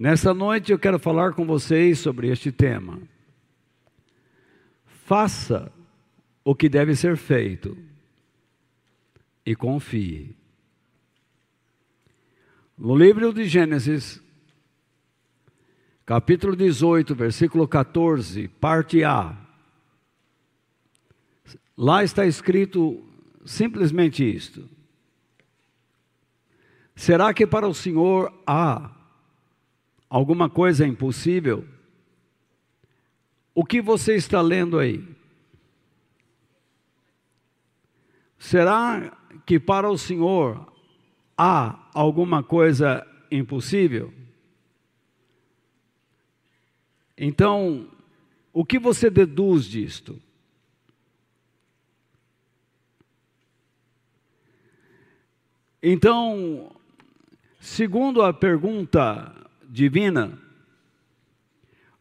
Nessa noite eu quero falar com vocês sobre este tema. Faça o que deve ser feito e confie. No livro de Gênesis, capítulo 18, versículo 14, parte A. Lá está escrito simplesmente isto: Será que para o Senhor há alguma coisa impossível? O que você está lendo aí? Será que para o Senhor há alguma coisa impossível? Então, o que você deduz disto? Então, segundo a pergunta divina,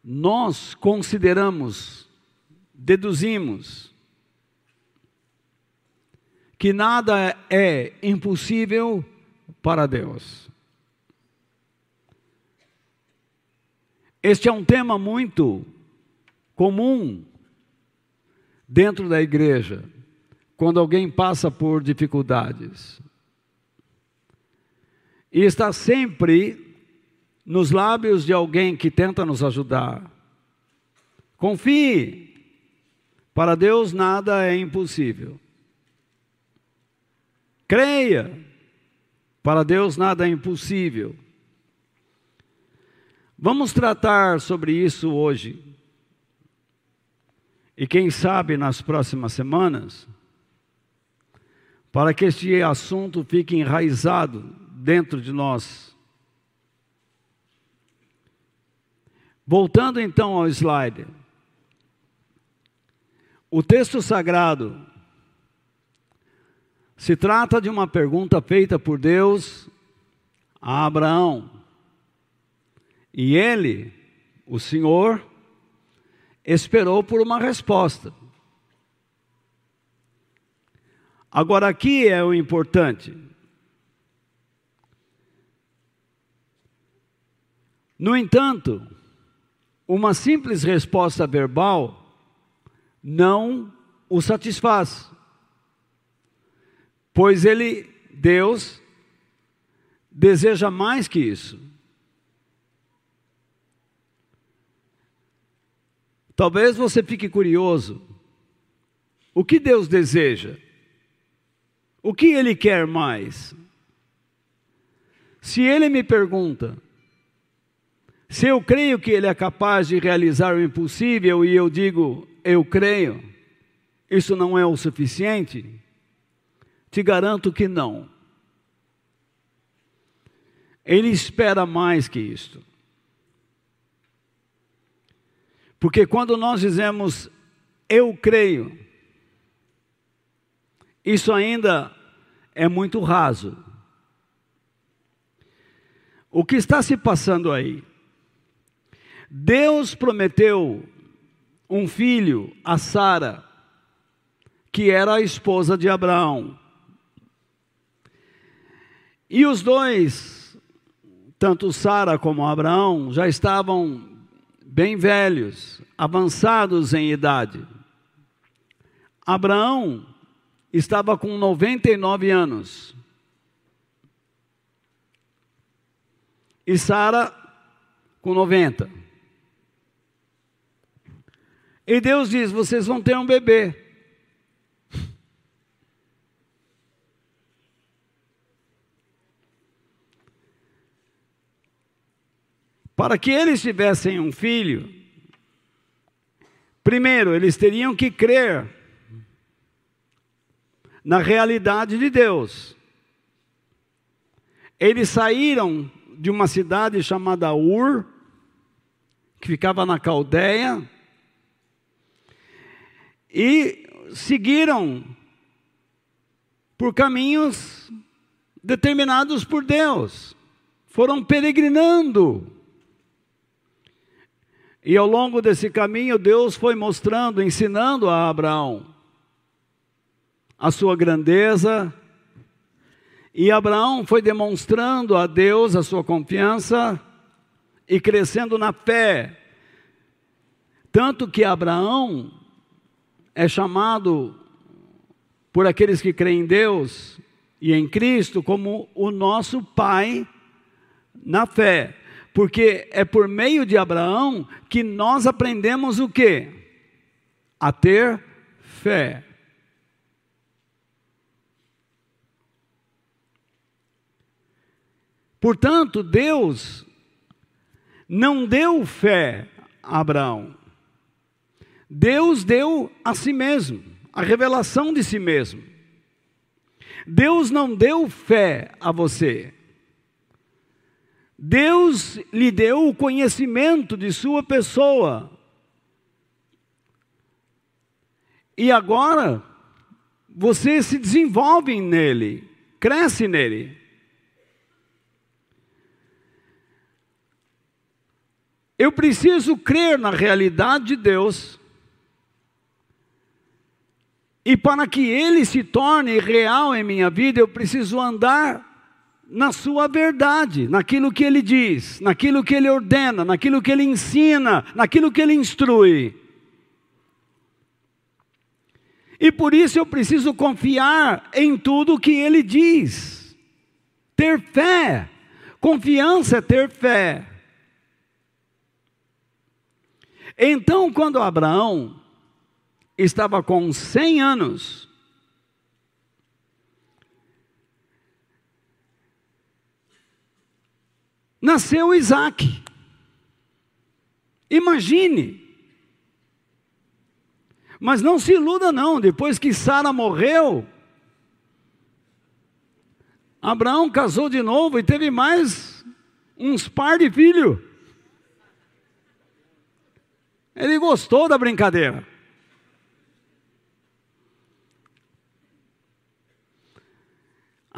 nós consideramos, deduzimos, que nada é impossível para Deus. Este é um tema muito comum dentro da igreja, quando alguém passa por dificuldades. E está sempre nos lábios de alguém que tenta nos ajudar. Confie, para Deus nada é impossível. Creia, para Deus nada é impossível. Vamos tratar sobre isso hoje. E quem sabe nas próximas semanas, para que este assunto fique enraizado dentro de nós. Voltando então ao slide. O texto sagrado se trata de uma pergunta feita por Deus a Abraão. E ele, o Senhor, esperou por uma resposta. Agora, aqui é o importante. No entanto, uma simples resposta verbal não o satisfaz. Pois ele, Deus, deseja mais que isso. Talvez você fique curioso. O que Deus deseja? O que Ele quer mais? Se Ele me pergunta, se eu creio que Ele é capaz de realizar o impossível e eu digo, eu creio, isso não é o suficiente? Te garanto que não. Ele espera mais que isto. Porque quando nós dizemos, eu creio, isso ainda é muito raso. O que está se passando aí? Deus prometeu um filho a Sara, que era a esposa de Abraão. E os dois, tanto Sara como Abraão, já estavam bem velhos, avançados em idade. Abraão estava com 99 anos. E Sara com 90. E Deus diz: vocês vão ter um bebê. Para que eles tivessem um filho, primeiro eles teriam que crer na realidade de Deus. Eles saíram de uma cidade chamada Ur, que ficava na Caldeia, e seguiram por caminhos determinados por Deus, foram peregrinando. E ao longo desse caminho, Deus foi mostrando, ensinando a Abraão a sua grandeza, e Abraão foi demonstrando a Deus a sua confiança, e crescendo na fé. Tanto que Abraão é chamado por aqueles que creem em Deus e em Cristo como o nosso pai na fé. Porque é por meio de Abraão que nós aprendemos o quê? A ter fé. Portanto, Deus não deu fé a Abraão. Deus deu a si mesmo, a revelação de si mesmo. Deus não deu fé a você. Deus lhe deu o conhecimento de sua pessoa. E agora você se desenvolve nele, cresce nele. Eu preciso crer na realidade de Deus. E para que ele se torne real em minha vida, eu preciso andar na sua verdade, naquilo que ele diz, naquilo que ele ordena, naquilo que ele ensina, naquilo que ele instrui. E por isso eu preciso confiar em tudo que ele diz. Ter fé. Confiança é ter fé. Então, quando Abraão estava com 100 anos, nasceu Isaac. Imagine. Mas não se iluda, não, depois que Sara morreu, Abraão casou de novo e teve mais uns par de filhos. Ele gostou da brincadeira.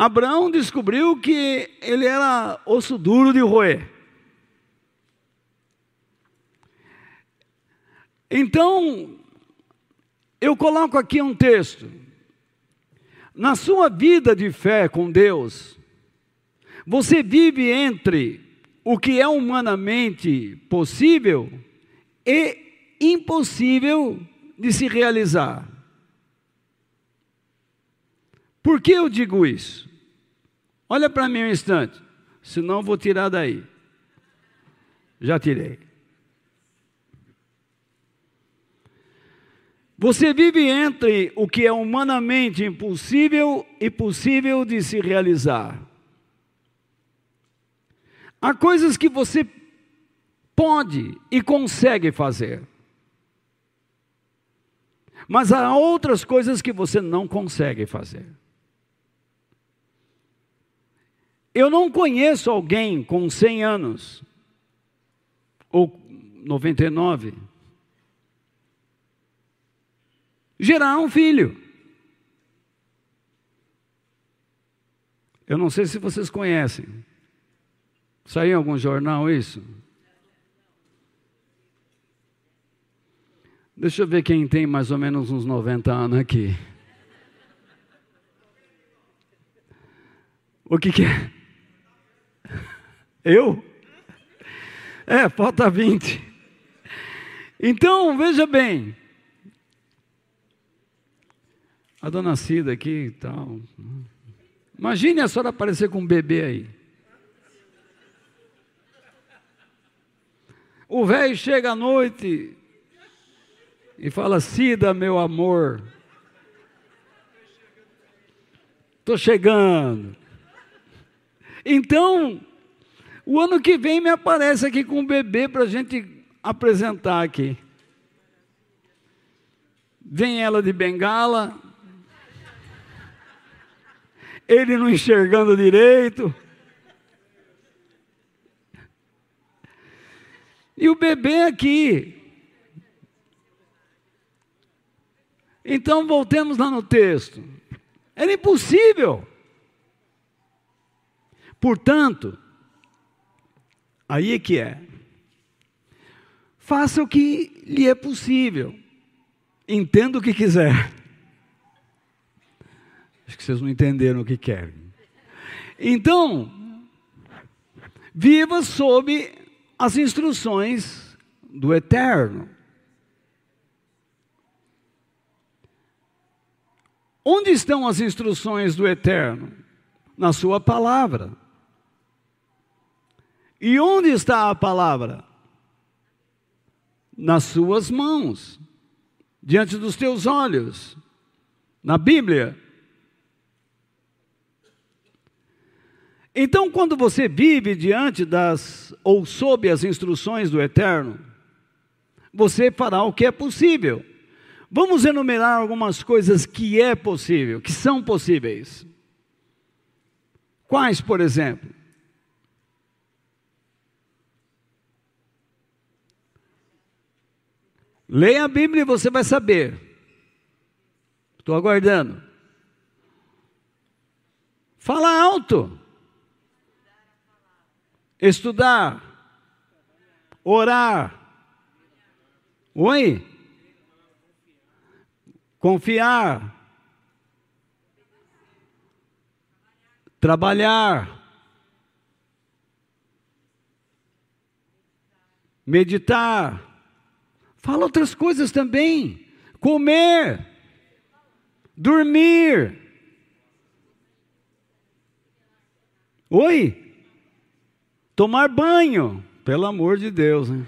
Abraão descobriu que ele era osso duro de roer. Então, eu coloco aqui um texto. Na sua vida de fé com Deus, você vive entre o que é humanamente possível e impossível de se realizar. Por que eu digo isso? Olha para mim um instante, senão vou tirar daí. Já tirei. Você vive entre o que é humanamente impossível e possível de se realizar. Há coisas que você pode e consegue fazer. Mas há outras coisas que você não consegue fazer. Eu não conheço alguém com 100 anos, ou 99, gerar um filho. Eu não sei se vocês conhecem. Saiu em algum jornal isso? Deixa eu ver quem tem mais ou menos uns 90 anos aqui. O que, que é? Eu? É, falta 20. Então, veja bem. A dona Cida aqui e tal. Imagine a senhora aparecer com um bebê aí. O velho chega à noite, e fala: Cida, meu amor, estou chegando. Então, o ano que vem me aparece aqui com um bebê para a gente apresentar aqui. Vem ela de bengala, ele não enxergando direito. E o bebê aqui, Então voltemos lá no texto. Era impossível. Portanto, aí é que é. Faça o que lhe é possível. Entenda o que quiser. Acho que vocês não entenderam o que querem. Então, viva sob as instruções do Eterno. Onde estão as instruções do Eterno? Na Sua palavra. E onde está a palavra? Nas Suas mãos, diante dos teus olhos, na Bíblia. Então, quando você vive diante das ou sob as instruções do Eterno, você fará o que é possível. Vamos enumerar algumas coisas que é possível, que são possíveis. Quais, por exemplo? Leia a Bíblia e você vai saber. Estou aguardando. Fala alto. Estudar. Orar. Oi? confiar, trabalhar, meditar, fala outras coisas também, comer, dormir. Oi? Tomar banho, pelo amor de Deus, né?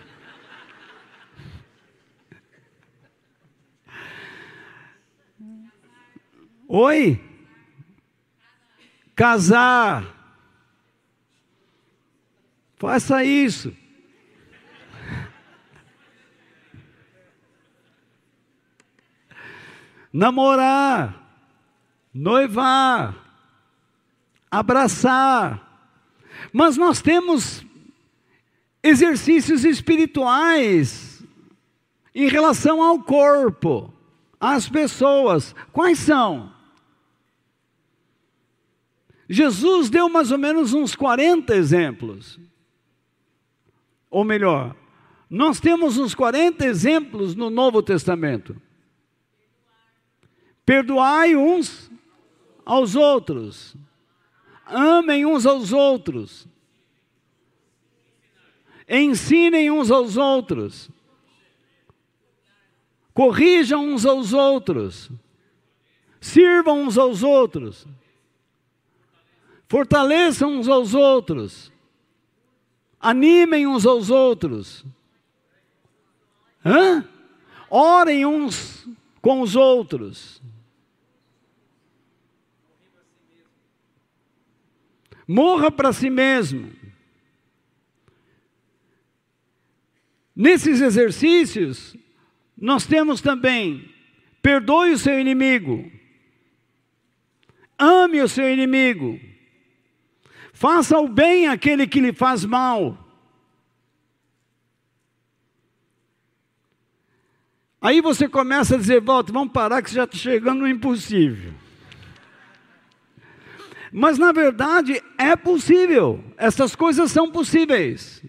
Oi? Casar. Faça isso. Namorar. Noivar. Abraçar. Mas nós temos exercícios espirituais em relação ao corpo, às pessoas. Quais são? Jesus deu mais ou menos uns 40 exemplos. Ou melhor, nós temos uns 40 exemplos no Novo Testamento. Perdoai uns aos outros. Amem uns aos outros. Ensinem uns aos outros. Corrijam uns aos outros. Sirvam uns aos outros. Fortaleçam uns aos outros. Animem uns aos outros. Hã? Orem uns com os outros. Morra para si mesmo. Nesses exercícios, nós temos também: perdoe o seu inimigo, ame o seu inimigo, Faça o bem àquele que lhe faz mal. Aí você começa a dizer, volta, vamos parar que você já está chegando no impossível. Mas na verdade é possível, essas coisas são possíveis.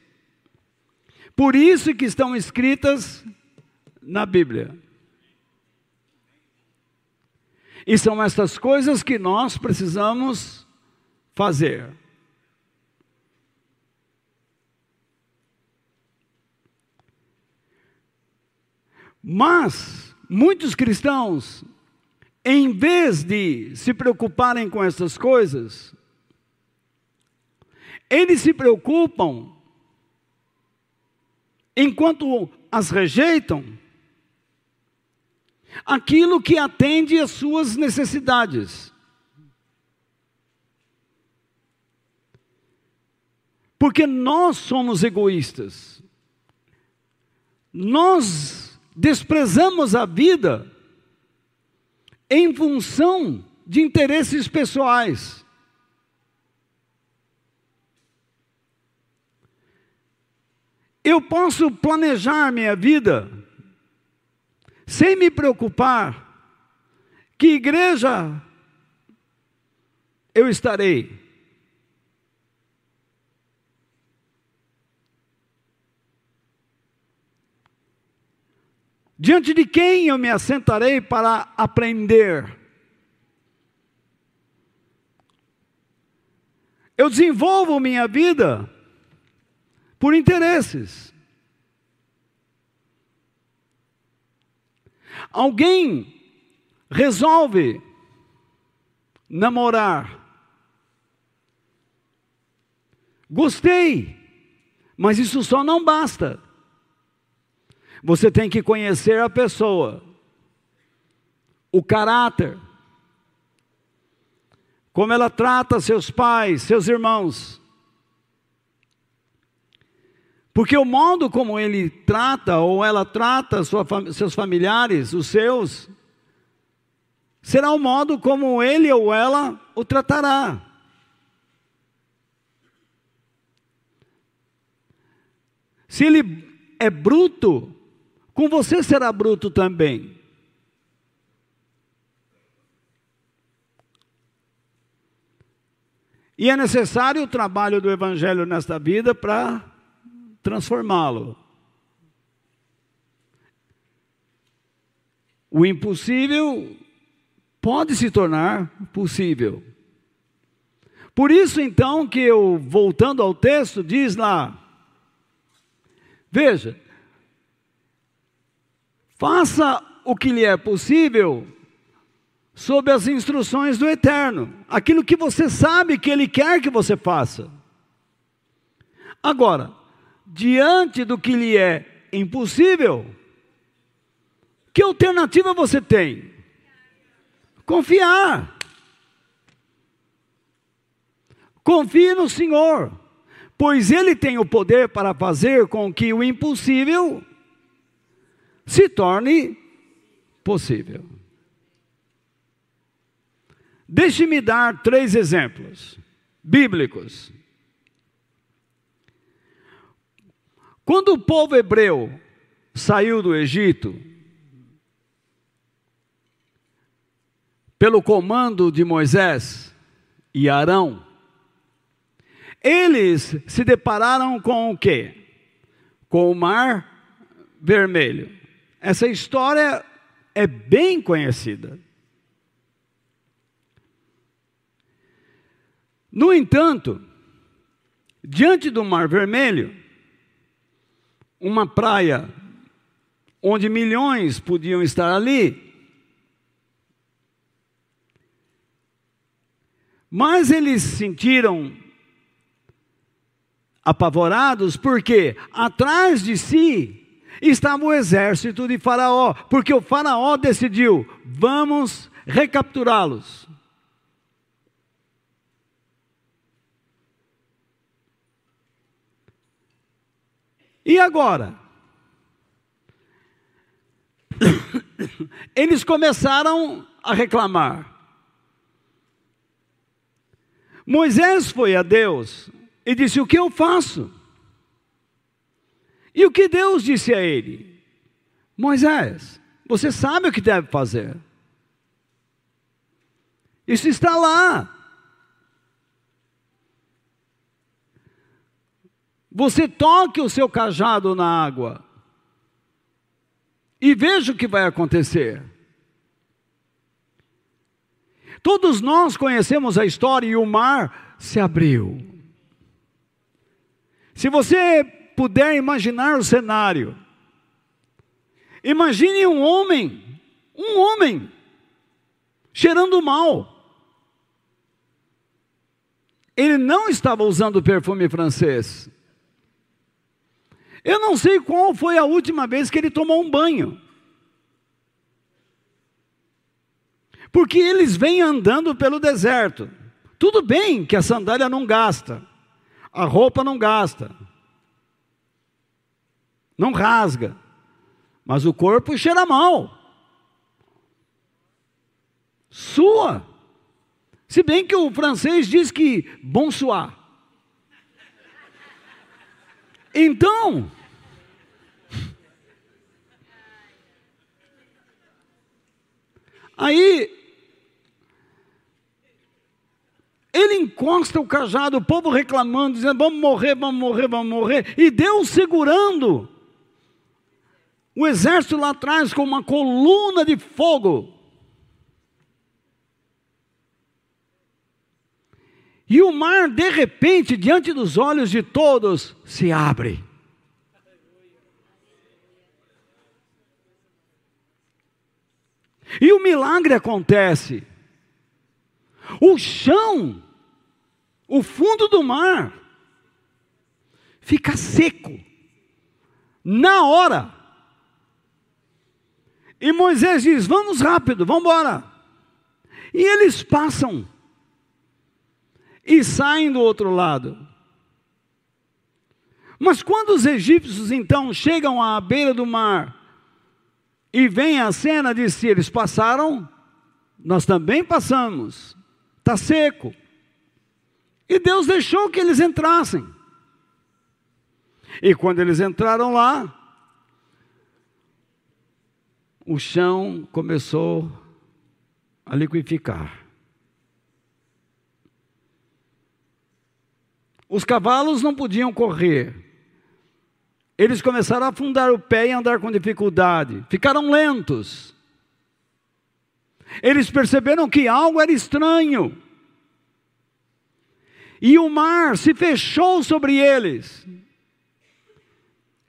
Por isso que estão escritas na Bíblia. E são essas coisas que nós precisamos fazer. Mas muitos cristãos, em vez de se preocuparem com essas coisas, eles se preocupam, enquanto as rejeitam, aquilo que atende às suas necessidades. Porque nós somos egoístas. Nós desprezamos a vida em função de interesses pessoais. Eu posso planejar minha vida sem me preocupar que igreja eu estarei. Diante de quem eu me assentarei para aprender? Eu desenvolvo minha vida por interesses. Alguém resolve namorar. Gostei, mas isso só não basta. Você tem que conhecer a pessoa, o caráter, como ela trata seus pais, seus irmãos. Porque o modo como ele trata ou ela trata sua, seus familiares, os seus, será o modo como ele ou ela o tratará. Se ele é bruto, com você será bruto também. E é necessário o trabalho do Evangelho nesta vida para transformá-lo. O impossível pode se tornar possível. Por isso, então, que eu, voltando ao texto, diz lá: veja, faça o que lhe é possível sob as instruções do Eterno, aquilo que você sabe que Ele quer que você faça. Agora, diante do que lhe é impossível, que alternativa você tem? Confiar. Confie no Senhor, pois Ele tem o poder para fazer com que o impossível se torne possível. Deixe-me dar três exemplos bíblicos. Quando o povo hebreu saiu do Egito, pelo comando de Moisés e Arão, eles se depararam com o quê? Com o mar vermelho. Essa história é bem conhecida. No entanto, diante do Mar Vermelho, uma praia onde milhões podiam estar ali, Mas eles se sentiram apavorados porque atrás de si estava o exército de Faraó, porque o Faraó decidiu: vamos recapturá-los. E agora? Eles começaram a reclamar. Moisés foi a Deus e disse: O que eu faço? E o que Deus disse a ele? Moisés, você sabe o que deve fazer. Isso está lá. Você toque o seu cajado na água e veja o que vai acontecer. Todos nós conhecemos a história e o mar se abriu. Se você puder imaginar o cenário, imagine um homem, um homem, cheirando mal. Ele não estava usando perfume francês. Eu não sei qual foi a última vez que ele tomou um banho. Porque eles vêm andando pelo deserto. Tudo bem que a sandália não gasta, a roupa não gasta, não rasga, mas o corpo cheira mal. Sua. Se bem que o francês diz que bonsoir. Então, aí Ele encosta o cajado, o povo reclamando, dizendo: vamos morrer, vamos morrer, vamos morrer. E Deus segurando o exército lá atrás com uma coluna de fogo. E o mar, de repente, diante dos olhos de todos, se abre. E o milagre acontece. O chão, o fundo do mar, fica seco. Na hora. E Moisés diz: Vamos rápido, vamos embora. E eles passam e saem do outro lado. Mas quando os egípcios então chegam à beira do mar e vem a cena de se eles passaram, nós também passamos. Está seco. E Deus deixou que eles entrassem. E quando eles entraram lá, o chão começou a liquificar. Os cavalos não podiam correr. Eles começaram a afundar o pé e andar com dificuldade. Ficaram lentos. Eles perceberam que algo era estranho. E o mar se fechou sobre eles.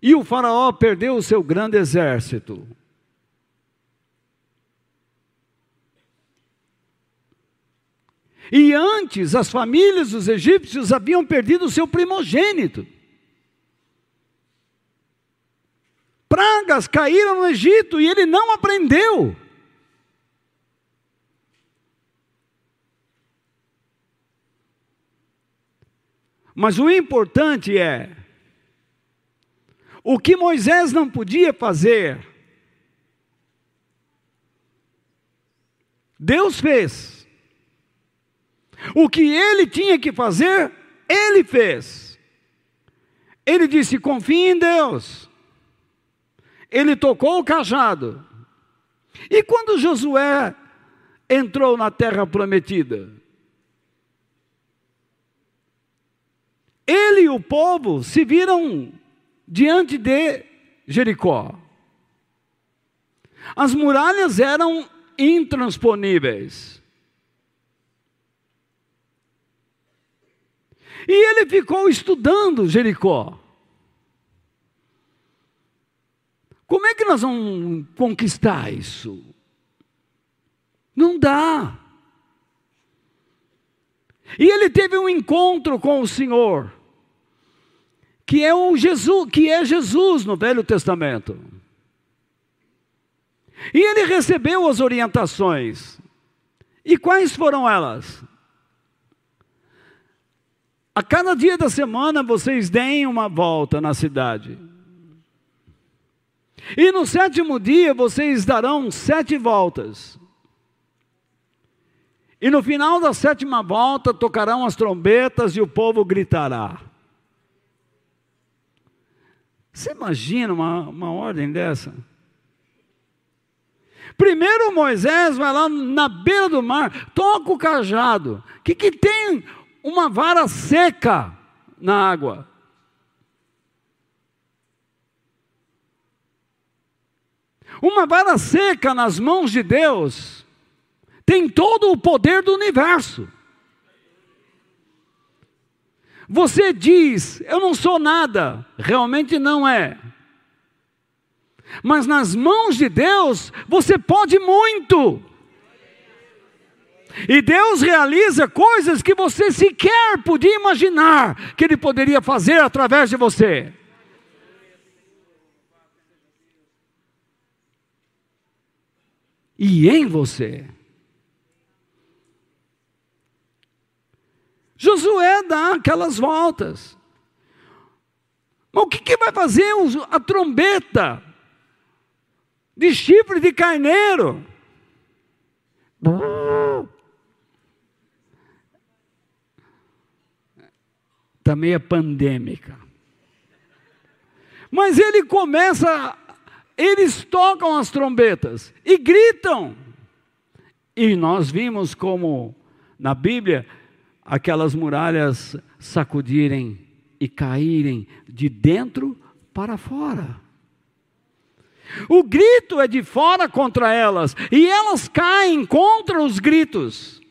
E o Faraó perdeu o seu grande exército. E antes, as famílias dos egípcios haviam perdido o seu primogênito. pragas caíram no Egito e ele não aprendeu. Mas o importante é, o que Moisés não podia fazer, Deus fez. O que ele tinha que fazer, ele fez. Ele disse: confie em Deus ele tocou o cajado. E quando Josué entrou na terra prometida, ele e o povo se viram diante de Jericó. As muralhas eram intransponíveis. E ele ficou estudando Jericó. Como é que nós vamos conquistar isso? Não dá. E ele teve um encontro com o Senhor, que é o Jesus, que é Jesus no Velho Testamento. E ele recebeu as orientações. E quais foram elas? A cada dia da semana vocês deem uma volta na cidade. E no sétimo dia vocês darão sete voltas. E no final da sétima volta tocarão as trombetas e o povo gritará. Você imagina uma, uma ordem dessa? Primeiro Moisés vai lá na beira do mar, toca o cajado. O que, que tem uma vara seca na água? Uma vara seca nas mãos de Deus tem todo o poder do universo. Você diz, eu não sou nada, realmente não é. Mas nas mãos de Deus, você pode muito. E Deus realiza coisas que você sequer podia imaginar que Ele poderia fazer através de você. e em você. Josué dá aquelas voltas. Mas o que, que vai fazer a trombeta de chifre de carneiro? Também é pandêmica. Mas ele começa eles tocam as trombetas e gritam. E nós vimos como na Bíblia aquelas muralhas sacudirem e caírem de dentro para fora. O grito é de fora contra elas e elas caem contra os gritos.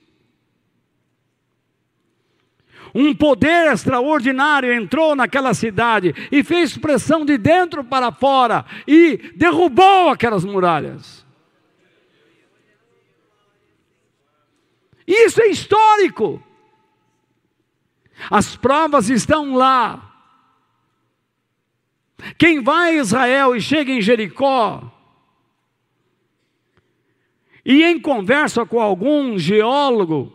Um poder extraordinário entrou naquela cidade e fez pressão de dentro para fora e derrubou aquelas muralhas. Isso é histórico. As provas estão lá. Quem vai a Israel e chega em Jericó, e em conversa com algum geólogo,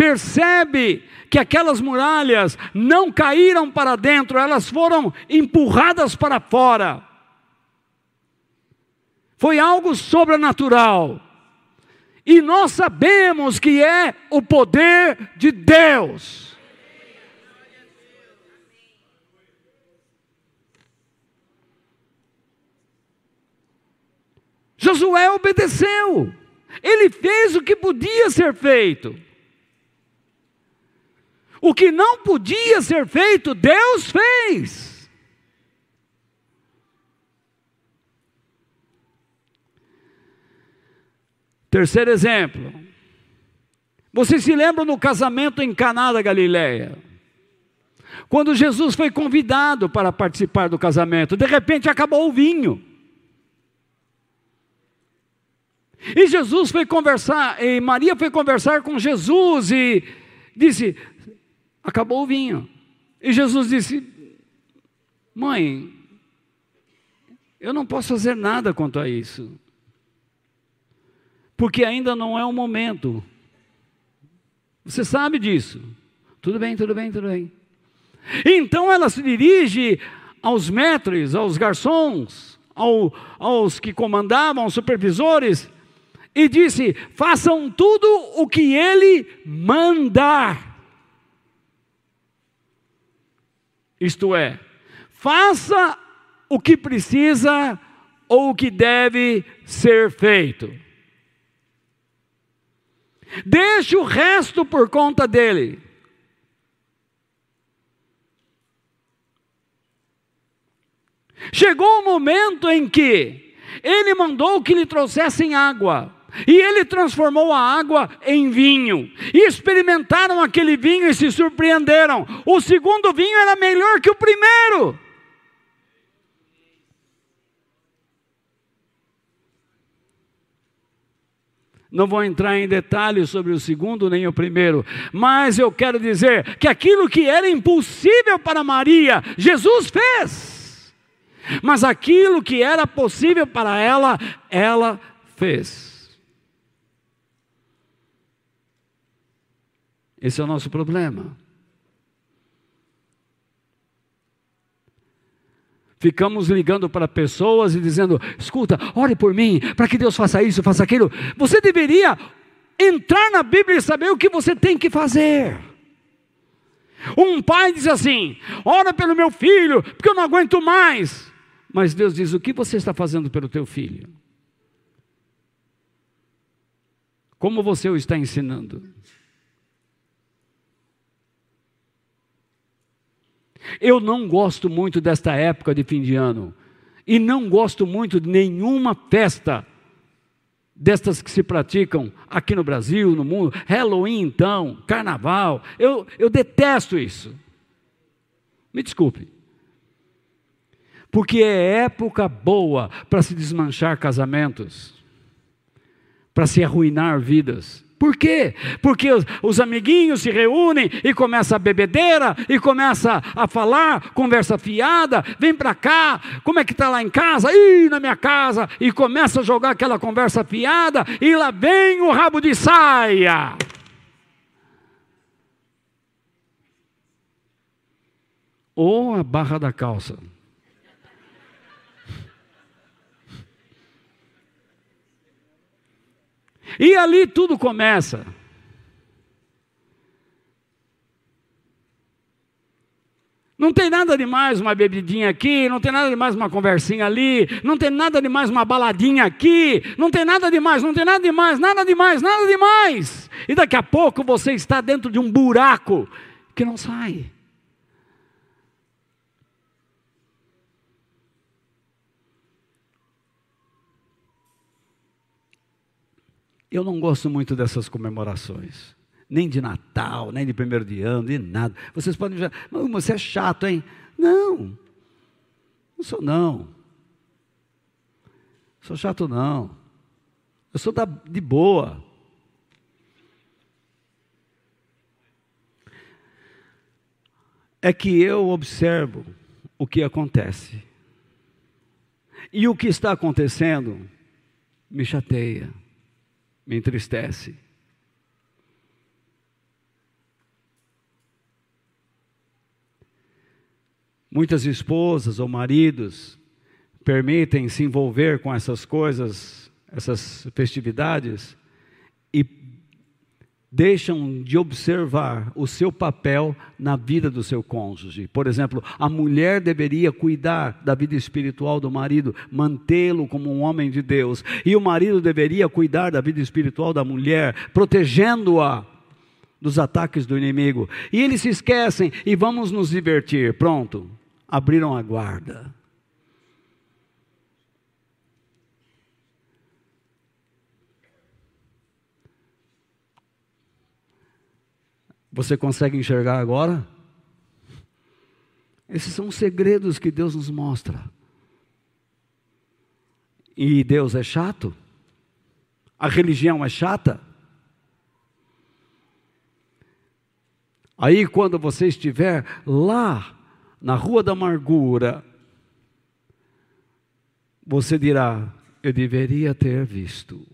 percebe que aquelas muralhas não caíram para dentro, elas foram empurradas para fora. Foi algo sobrenatural. E nós sabemos que é o poder de Deus. Josué obedeceu. Ele fez o que podia ser feito. O que não podia ser feito, Deus fez. Terceiro exemplo. Você se lembra do casamento em Caná da Galileia? Quando Jesus foi convidado para participar do casamento, de repente acabou o vinho. E Jesus foi conversar, e Maria foi conversar com Jesus e disse: acabou o vinho. E Jesus disse: Mãe, eu não posso fazer nada quanto a isso, porque ainda não é o momento. Você sabe disso. Tudo bem, tudo bem, tudo bem. Então ela se dirige aos metros, aos garçons, ao, aos que comandavam, aos supervisores, e disse: façam tudo o que ele mandar. Isto é, faça o que precisa ou o que deve ser feito. Deixe o resto por conta dele. Chegou o momento em que ele mandou que lhe trouxessem água. E ele transformou a água em vinho. E experimentaram aquele vinho e se surpreenderam. O segundo vinho era melhor que o primeiro. Não vou entrar em detalhes sobre o segundo nem o primeiro, mas eu quero dizer que aquilo que era impossível para Maria, Jesus fez. Mas aquilo que era possível para ela, ela fez. Esse é o nosso problema. Ficamos ligando para pessoas e dizendo: escuta, ore por mim, para que Deus faça isso, faça aquilo. Você deveria entrar na Bíblia e saber o que você tem que fazer. Um pai diz assim: ora pelo meu filho, porque eu não aguento mais. Mas Deus diz: o que você está fazendo pelo teu filho? Como você o está ensinando? Eu não gosto muito desta época de fim de ano. E não gosto muito de nenhuma festa destas que se praticam aqui no Brasil, no mundo. Halloween, então, carnaval. Eu, eu detesto isso. Me desculpe. Porque é época boa para se desmanchar casamentos, para se arruinar vidas. Por quê? Porque os, os, amiguinhos se reúnem e começa a bebedeira e começa a falar, conversa fiada, vem para cá, como é que está lá em casa? Ih, na minha casa, e começa a jogar aquela conversa fiada, e lá vem o rabo de saia. Ou a barra da calça. E ali tudo começa. Não tem nada de mais uma bebidinha aqui, não tem nada de mais uma conversinha ali, não tem nada de mais uma baladinha aqui, não tem nada de mais, não tem nada de mais, nada de mais, nada de mais. E daqui a pouco você está dentro de um buraco que não sai. Eu não gosto muito dessas comemorações. nem de Natal, nem de primeiro de ano, de nada. Vocês podem já, você é chato, hein? Não, não sou não. Sou chato não. Eu sou da, de boa. É que eu observo o que acontece. E o que está acontecendo me chateia, me entristece. Muitas esposas ou maridos permitem se envolver com essas coisas, essas festividades, deixam de observar o seu papel na vida do seu cônjuge. Por exemplo, a mulher deveria cuidar da vida espiritual do marido, mantê-lo como um homem de Deus, e o marido deveria cuidar da vida espiritual da mulher, protegendo-a dos ataques do inimigo. E eles se esquecem e vamos nos divertir. Pronto abriram a guarda. Você consegue enxergar agora? Esses são os segredos que Deus nos mostra. E Deus é chato? A religião é chata? Aí, quando você estiver lá na rua da amargura, você dirá: Eu deveria ter visto.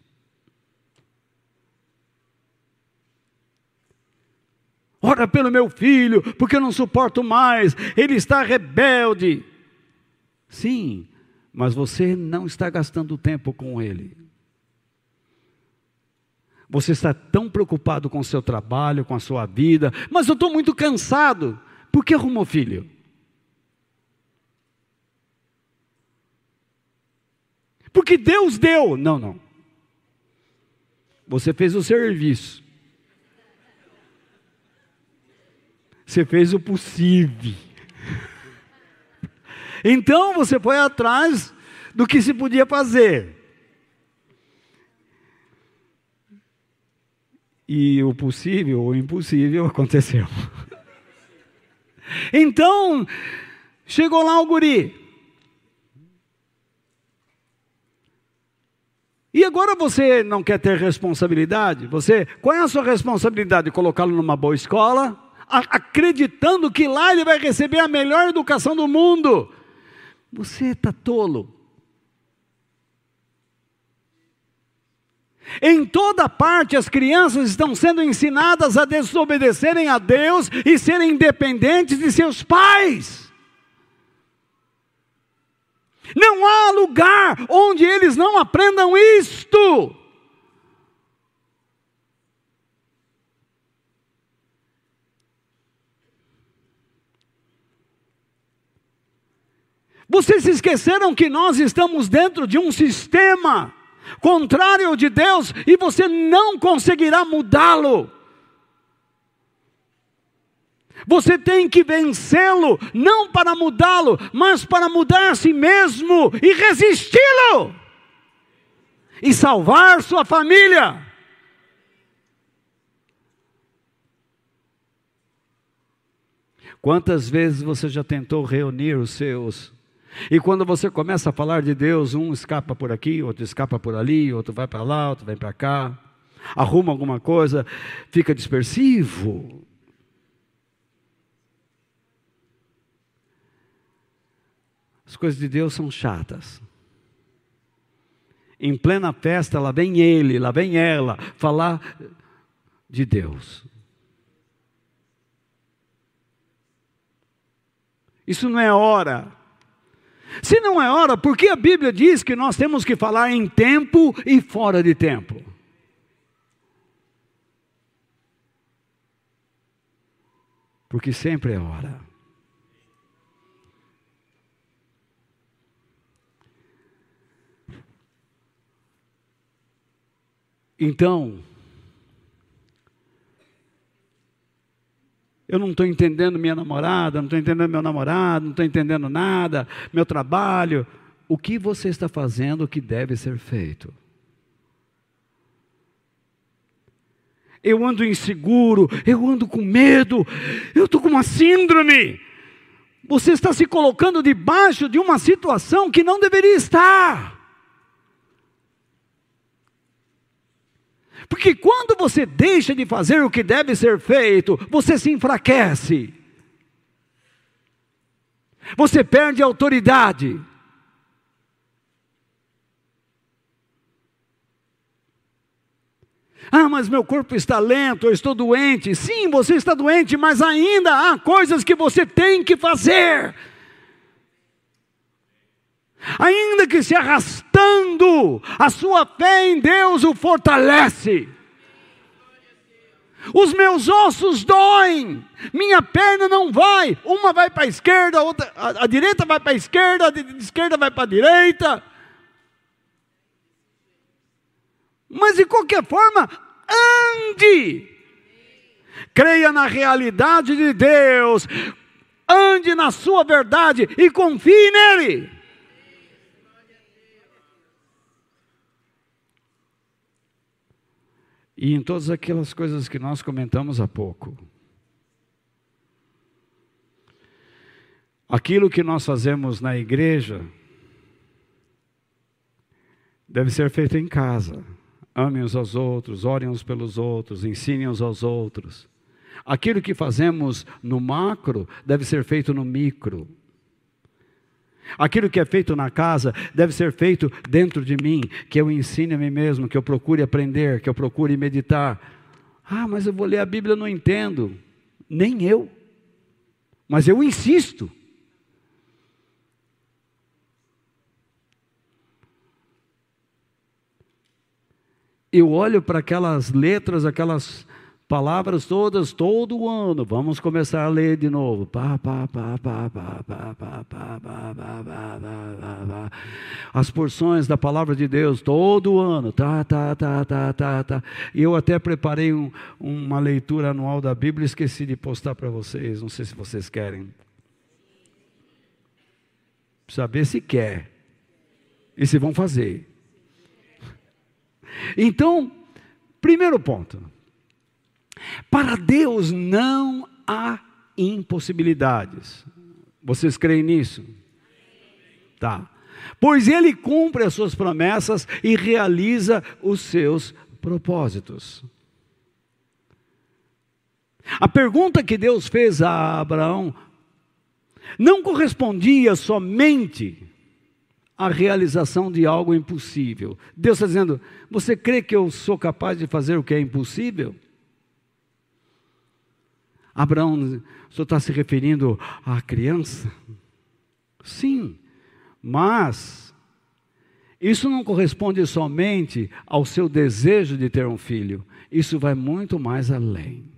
Ora pelo meu filho, porque eu não suporto mais, ele está rebelde. Sim, mas você não está gastando tempo com ele. Você está tão preocupado com o seu trabalho, com a sua vida, mas eu estou muito cansado. Por que arrumou filho? porque Deus deu. Não, não. Você fez o serviço. Você fez o possível. Então você foi atrás do que se podia fazer. E o possível ou impossível aconteceu. Então, chegou lá o guri. E agora você não quer ter responsabilidade? Você, qual é a sua responsabilidade? Colocá-lo numa boa escola, acreditando que lá ele vai receber a melhor educação do mundo. Você está tolo. Em toda parte as crianças estão sendo ensinadas a desobedecerem a Deus e serem independentes de seus pais. Não há lugar onde eles não aprendam isto. Vocês se esqueceram que nós estamos dentro de um sistema contrário de Deus e você não conseguirá mudá-lo. Você tem que vencê-lo, não para mudá-lo, mas para mudar a si mesmo e resisti-lo. E salvar sua família. Quantas vezes você já tentou reunir os seus? E quando você começa a falar de Deus, um escapa por aqui, outro escapa por ali, outro vai para lá, outro vem para cá, arruma alguma coisa, fica dispersivo. As coisas de Deus são chatas. Em plena festa, lá vem ele, lá vem ela, falar de Deus. Isso não é hora. Se não é hora, por que a Bíblia diz que nós temos que falar em tempo e fora de tempo? Porque sempre é hora. Então, eu não estou entendendo minha namorada, não estou entendendo meu namorado, não estou entendendo nada, meu trabalho. O que você está fazendo que deve ser feito? eu ando inseguro, eu ando com medo, eu estou com uma síndrome. Você está se colocando debaixo de uma situação que não deveria estar. Porque quando você deixa de fazer o que deve ser feito, você se enfraquece. Você perde a autoridade. Ah, mas meu corpo está lento, eu estou doente. Sim, você está doente, mas ainda há coisas que você tem que fazer. Ainda que se arrastando, a sua fé em Deus o fortalece. Os meus ossos doem, minha perna não vai, uma vai para a esquerda, a, outra, a, a direita vai para a esquerda, a esquerda vai para a direita. Mas de qualquer forma, ande. Creia na realidade de Deus, ande na sua verdade e confie nele. E em todas aquelas coisas que nós comentamos há pouco. Aquilo que nós fazemos na igreja deve ser feito em casa. Amem uns aos outros, orem uns pelos outros, ensinem uns aos outros. Aquilo que fazemos no macro deve ser feito no micro. Aquilo que é feito na casa deve ser feito dentro de mim, que eu ensine a mim mesmo, que eu procure aprender, que eu procure meditar. Ah, mas eu vou ler a Bíblia, eu não entendo. Nem eu. Mas eu insisto. eu olho para aquelas letras, aquelas palavras todas todo ano. Vamos começar a ler de novo. As porções da palavra de Deus todo ano. Tá, tá, tá, tá, tá, tá. E eu até preparei um, uma leitura anual da Bíblia, esqueci de postar para vocês. Não sei se vocês querem. Saber se quer. E se vão fazer. Então, primeiro ponto. Para Deus não há impossibilidades. Vocês creem nisso? Tá. Pois ele cumpre as suas promessas e realiza os seus propósitos. A pergunta que Deus fez a Abraão não correspondia somente a realização de algo impossível. Deus está dizendo: Você crê que eu sou capaz de fazer o que é impossível? Abraão, o senhor está se referindo à criança? Sim, mas isso não corresponde somente ao seu desejo de ter um filho, isso vai muito mais além.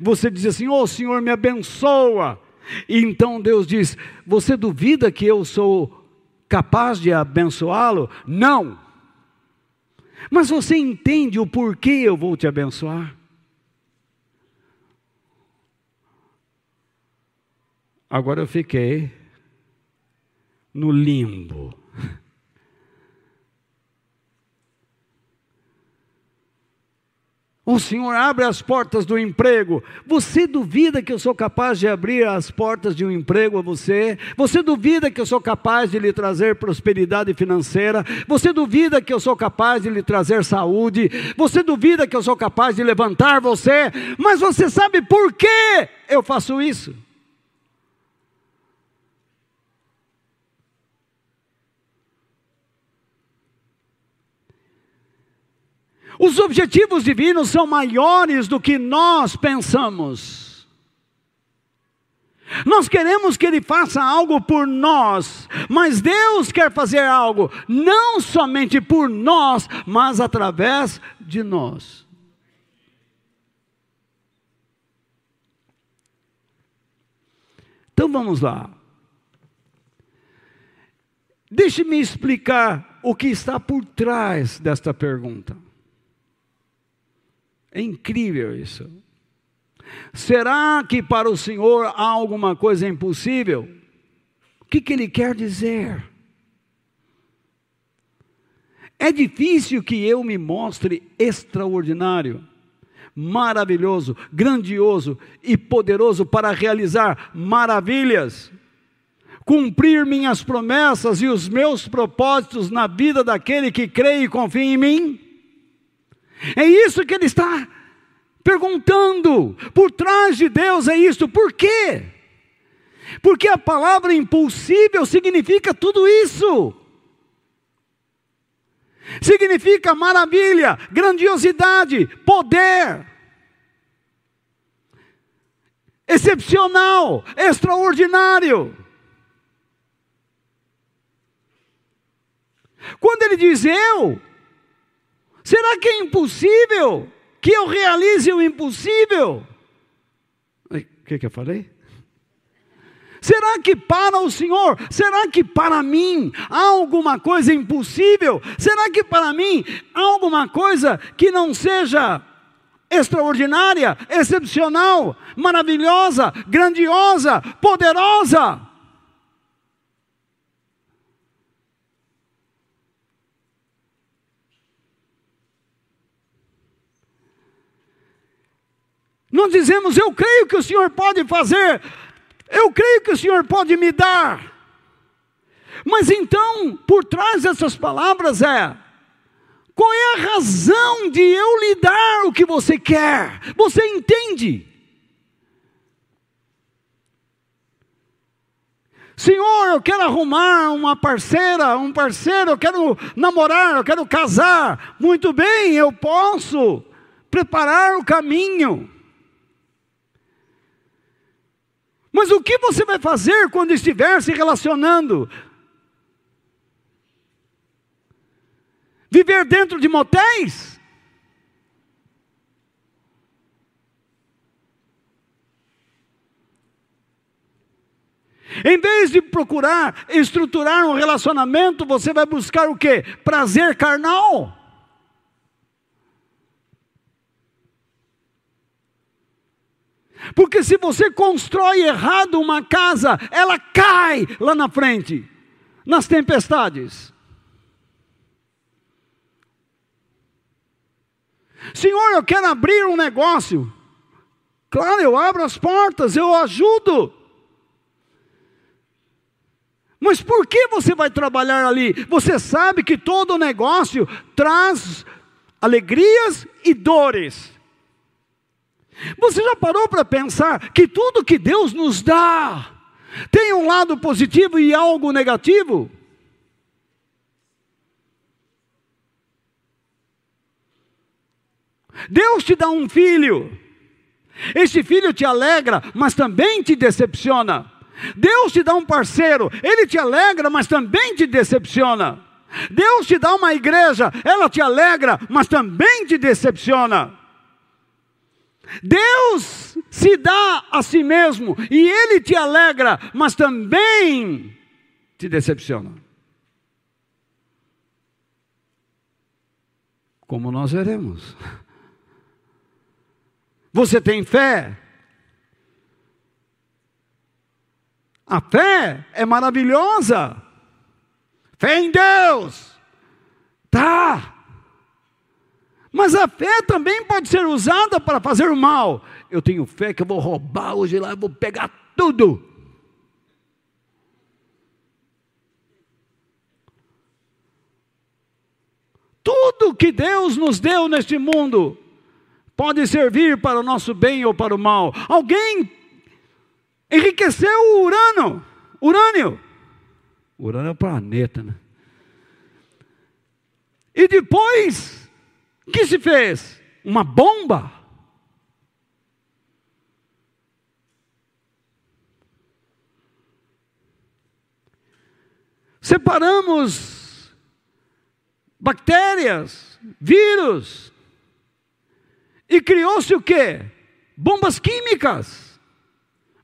Você diz assim: Oh Senhor, me abençoa. E então Deus diz: Você duvida que eu sou capaz de abençoá-lo? Não. Mas você entende o porquê eu vou te abençoar? Agora eu fiquei no limbo. O Senhor abre as portas do emprego. Você duvida que eu sou capaz de abrir as portas de um emprego a você? Você duvida que eu sou capaz de lhe trazer prosperidade financeira? Você duvida que eu sou capaz de lhe trazer saúde? Você duvida que eu sou capaz de levantar você? Mas você sabe por que eu faço isso? Os objetivos divinos são maiores do que nós pensamos. Nós queremos que Ele faça algo por nós, mas Deus quer fazer algo não somente por nós, mas através de nós. Então vamos lá. Deixe-me explicar o que está por trás desta pergunta. É incrível isso. Será que para o Senhor há alguma coisa impossível? O que, que Ele quer dizer? É difícil que eu me mostre extraordinário, maravilhoso, grandioso e poderoso para realizar maravilhas, cumprir minhas promessas e os meus propósitos na vida daquele que crê e confia em mim? É isso que ele está perguntando. Por trás de Deus é isso. Por quê? Porque a palavra impossível significa tudo isso. Significa maravilha, grandiosidade, poder. Excepcional, extraordinário. Quando ele diz eu, será que é impossível que eu realize o impossível? O que, que eu falei? Será que para o Senhor, será que para mim há alguma coisa impossível? Será que para mim há alguma coisa que não seja extraordinária, excepcional, maravilhosa, grandiosa, poderosa? Nós dizemos, eu creio que o Senhor pode fazer, eu creio que o Senhor pode me dar. Mas então, por trás dessas palavras é: qual é a razão de eu lhe dar o que você quer? Você entende? Senhor, eu quero arrumar uma parceira, um parceiro, eu quero namorar, eu quero casar. Muito bem, eu posso preparar o caminho. Mas o que você vai fazer quando estiver se relacionando? Viver dentro de motéis? Em vez de procurar estruturar um relacionamento, você vai buscar o que? Prazer carnal. Porque se você constrói errado uma casa, ela cai lá na frente, nas tempestades. Senhor, eu quero abrir um negócio. Claro, eu abro as portas, eu ajudo. Mas por que você vai trabalhar ali? Você sabe que todo negócio traz alegrias e dores. Você já parou para pensar que tudo que Deus nos dá tem um lado positivo e algo negativo? Deus te dá um filho, esse filho te alegra, mas também te decepciona. Deus te dá um parceiro, ele te alegra, mas também te decepciona. Deus te dá uma igreja, ela te alegra, mas também te decepciona. Deus se dá a si mesmo e ele te alegra, mas também te decepciona. Como nós veremos. Você tem fé? A fé é maravilhosa. Fé em Deus. Tá. Mas a fé também pode ser usada para fazer o mal. Eu tenho fé que eu vou roubar hoje lá, eu vou pegar tudo. Tudo que Deus nos deu neste mundo pode servir para o nosso bem ou para o mal. Alguém enriqueceu o urânio, urânio. Urânio é o planeta, né? E depois o que se fez? Uma bomba. Separamos bactérias, vírus, e criou-se o que? Bombas químicas,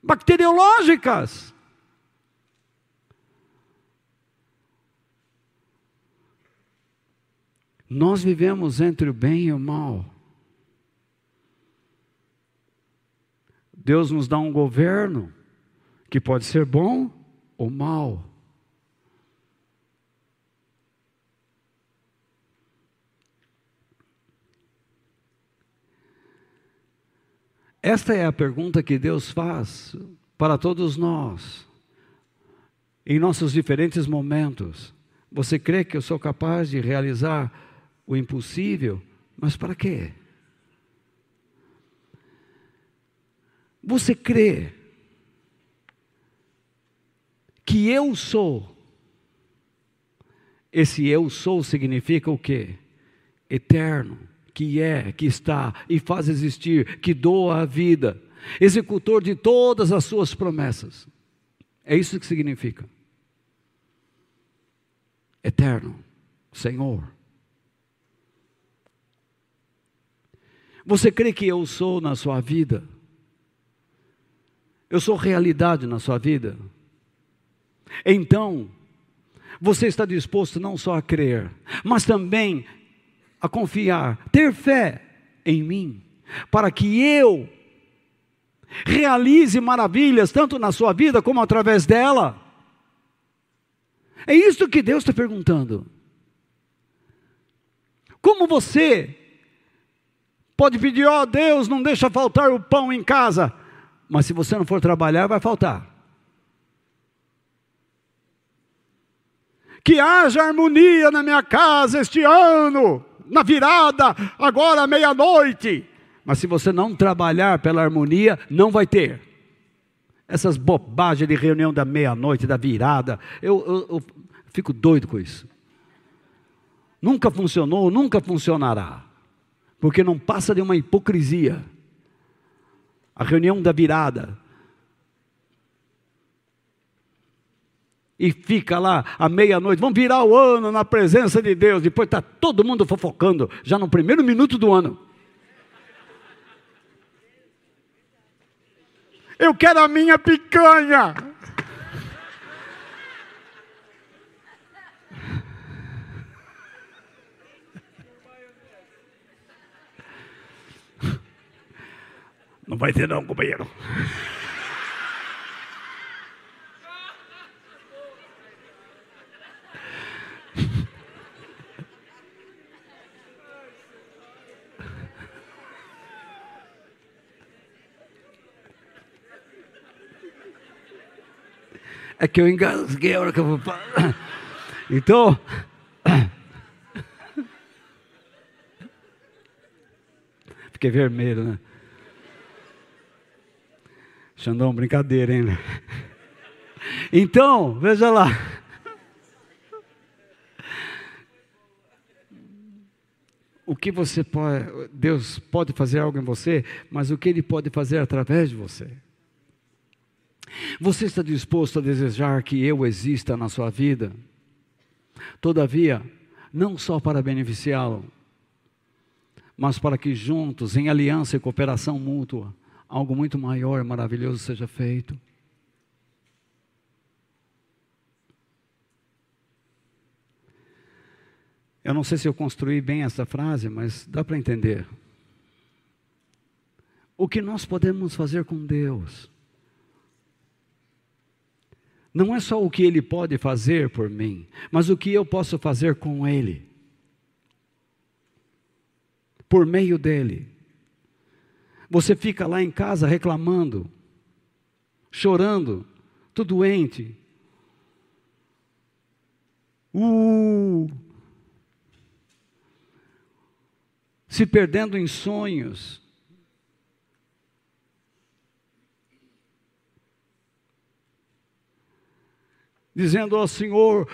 bacteriológicas. Nós vivemos entre o bem e o mal. Deus nos dá um governo que pode ser bom ou mal. Esta é a pergunta que Deus faz para todos nós, em nossos diferentes momentos. Você crê que eu sou capaz de realizar o impossível? Mas para quê? Você crê que eu sou? Esse eu sou significa o quê? Eterno, que é, que está e faz existir, que doa a vida, executor de todas as suas promessas. É isso que significa. Eterno, Senhor. Você crê que eu sou na sua vida? Eu sou realidade na sua vida? Então, você está disposto não só a crer, mas também a confiar, ter fé em mim, para que eu realize maravilhas tanto na sua vida como através dela. É isso que Deus está perguntando. Como você pode pedir, ó oh, Deus, não deixa faltar o pão em casa, mas se você não for trabalhar, vai faltar. Que haja harmonia na minha casa este ano, na virada, agora meia-noite. Mas se você não trabalhar pela harmonia, não vai ter. Essas bobagens de reunião da meia-noite, da virada, eu, eu, eu fico doido com isso. Nunca funcionou, nunca funcionará. Porque não passa de uma hipocrisia. A reunião da virada, e fica lá à meia-noite, vamos virar o ano na presença de Deus, depois está todo mundo fofocando, já no primeiro minuto do ano. Eu quero a minha picanha. Não vai ter não, companheiro. É que eu engasguei a hora que eu vou falar. Então. Fiquei vermelho, né? Xandão, brincadeira, hein? Então, veja lá. O que você pode, Deus pode fazer algo em você, mas o que Ele pode fazer através de você? Você está disposto a desejar que eu exista na sua vida? Todavia, não só para beneficiá-lo, mas para que juntos, em aliança e cooperação mútua, algo muito maior e maravilhoso seja feito. Eu não sei se eu construí bem essa frase, mas dá para entender. O que nós podemos fazer com Deus não é só o que Ele pode fazer por mim, mas o que eu posso fazer com Ele, por meio dEle. Você fica lá em casa reclamando, chorando, tudo doente. Uh, se perdendo em sonhos, dizendo ao Senhor: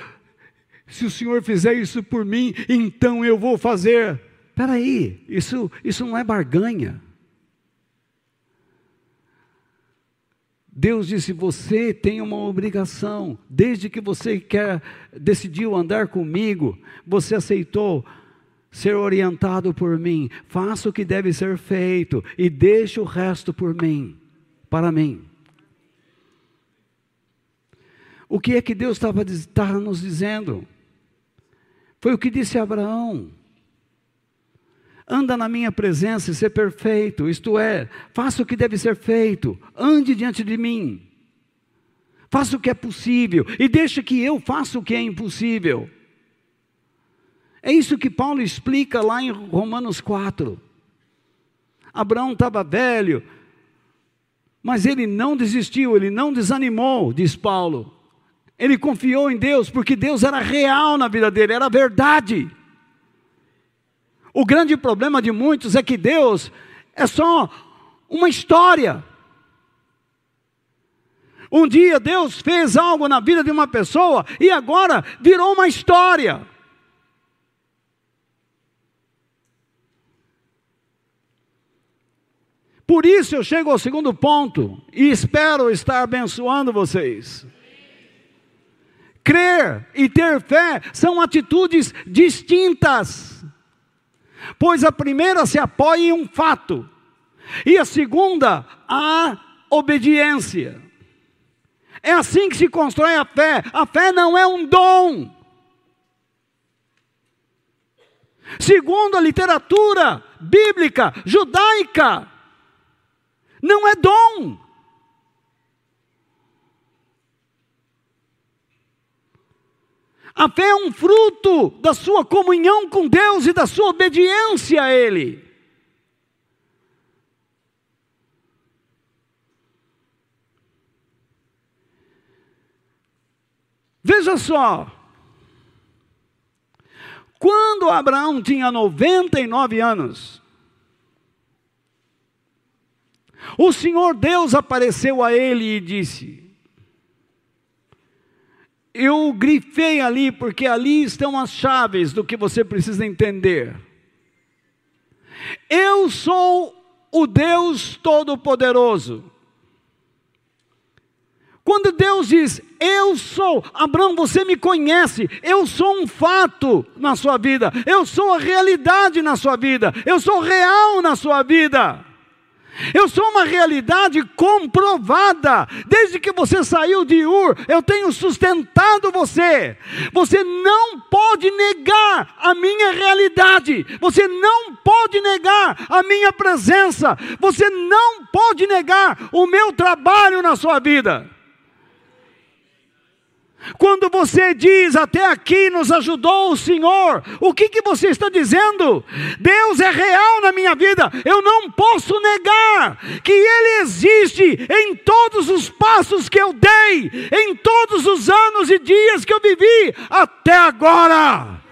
se o Senhor fizer isso por mim, então eu vou fazer. Espera aí, isso, isso não é barganha. Deus disse: você tem uma obrigação, desde que você quer, decidiu andar comigo, você aceitou ser orientado por mim, faça o que deve ser feito e deixe o resto por mim, para mim. O que é que Deus estava, estava nos dizendo? Foi o que disse Abraão. Anda na minha presença e ser perfeito, isto é, faça o que deve ser feito, ande diante de mim, faça o que é possível e deixa que eu faça o que é impossível. É isso que Paulo explica lá em Romanos 4. Abraão estava velho, Mas ele não desistiu, ele não desanimou, diz Paulo. Ele confiou em Deus, porque Deus era real na vida dele, era verdade. O grande problema de muitos é que Deus é só uma história. Um dia Deus fez algo na vida de uma pessoa e agora virou uma história. Por isso eu chego ao segundo ponto e espero estar abençoando vocês. Crer e ter fé são atitudes distintas, pois a primeira se apoia em um fato, e a segunda, a obediência. É assim que se constrói a fé. A fé não é um dom. Segundo a literatura bíblica judaica, não é dom. A fé é um fruto da sua comunhão com Deus e da sua obediência a Ele. Veja só. Quando Abraão tinha 99 anos, o Senhor Deus apareceu a ele e disse: Eu grifei ali porque ali estão as chaves do que você precisa entender. Eu sou o Deus Todo-Poderoso. Quando Deus diz, Eu sou, Abraão, você me conhece, eu sou um fato na sua vida, eu sou a realidade na sua vida, eu sou real na sua vida. Eu sou uma realidade comprovada. Desde que você saiu de Ur, eu tenho sustentado você. Você não pode negar a minha realidade. Você não pode negar a minha presença. Você não pode negar o meu trabalho na sua vida. Quando você diz até aqui nos ajudou o Senhor, o que, que você está dizendo? Deus é real na minha vida, eu não posso negar que Ele existe em todos os passos que eu dei, em todos os anos e dias que eu vivi até agora.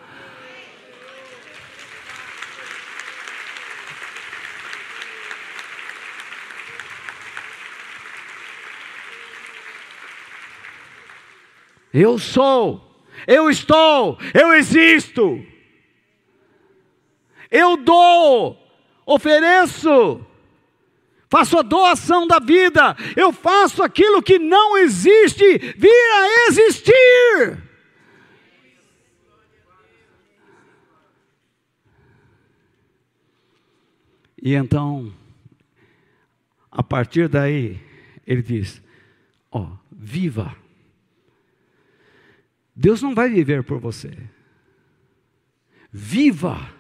Eu sou, eu estou, eu existo. Eu dou, ofereço, faço a doação da vida, eu faço aquilo que não existe vir a existir. E então, a partir daí, ele diz: Ó, viva Deus não vai viver por você. Viva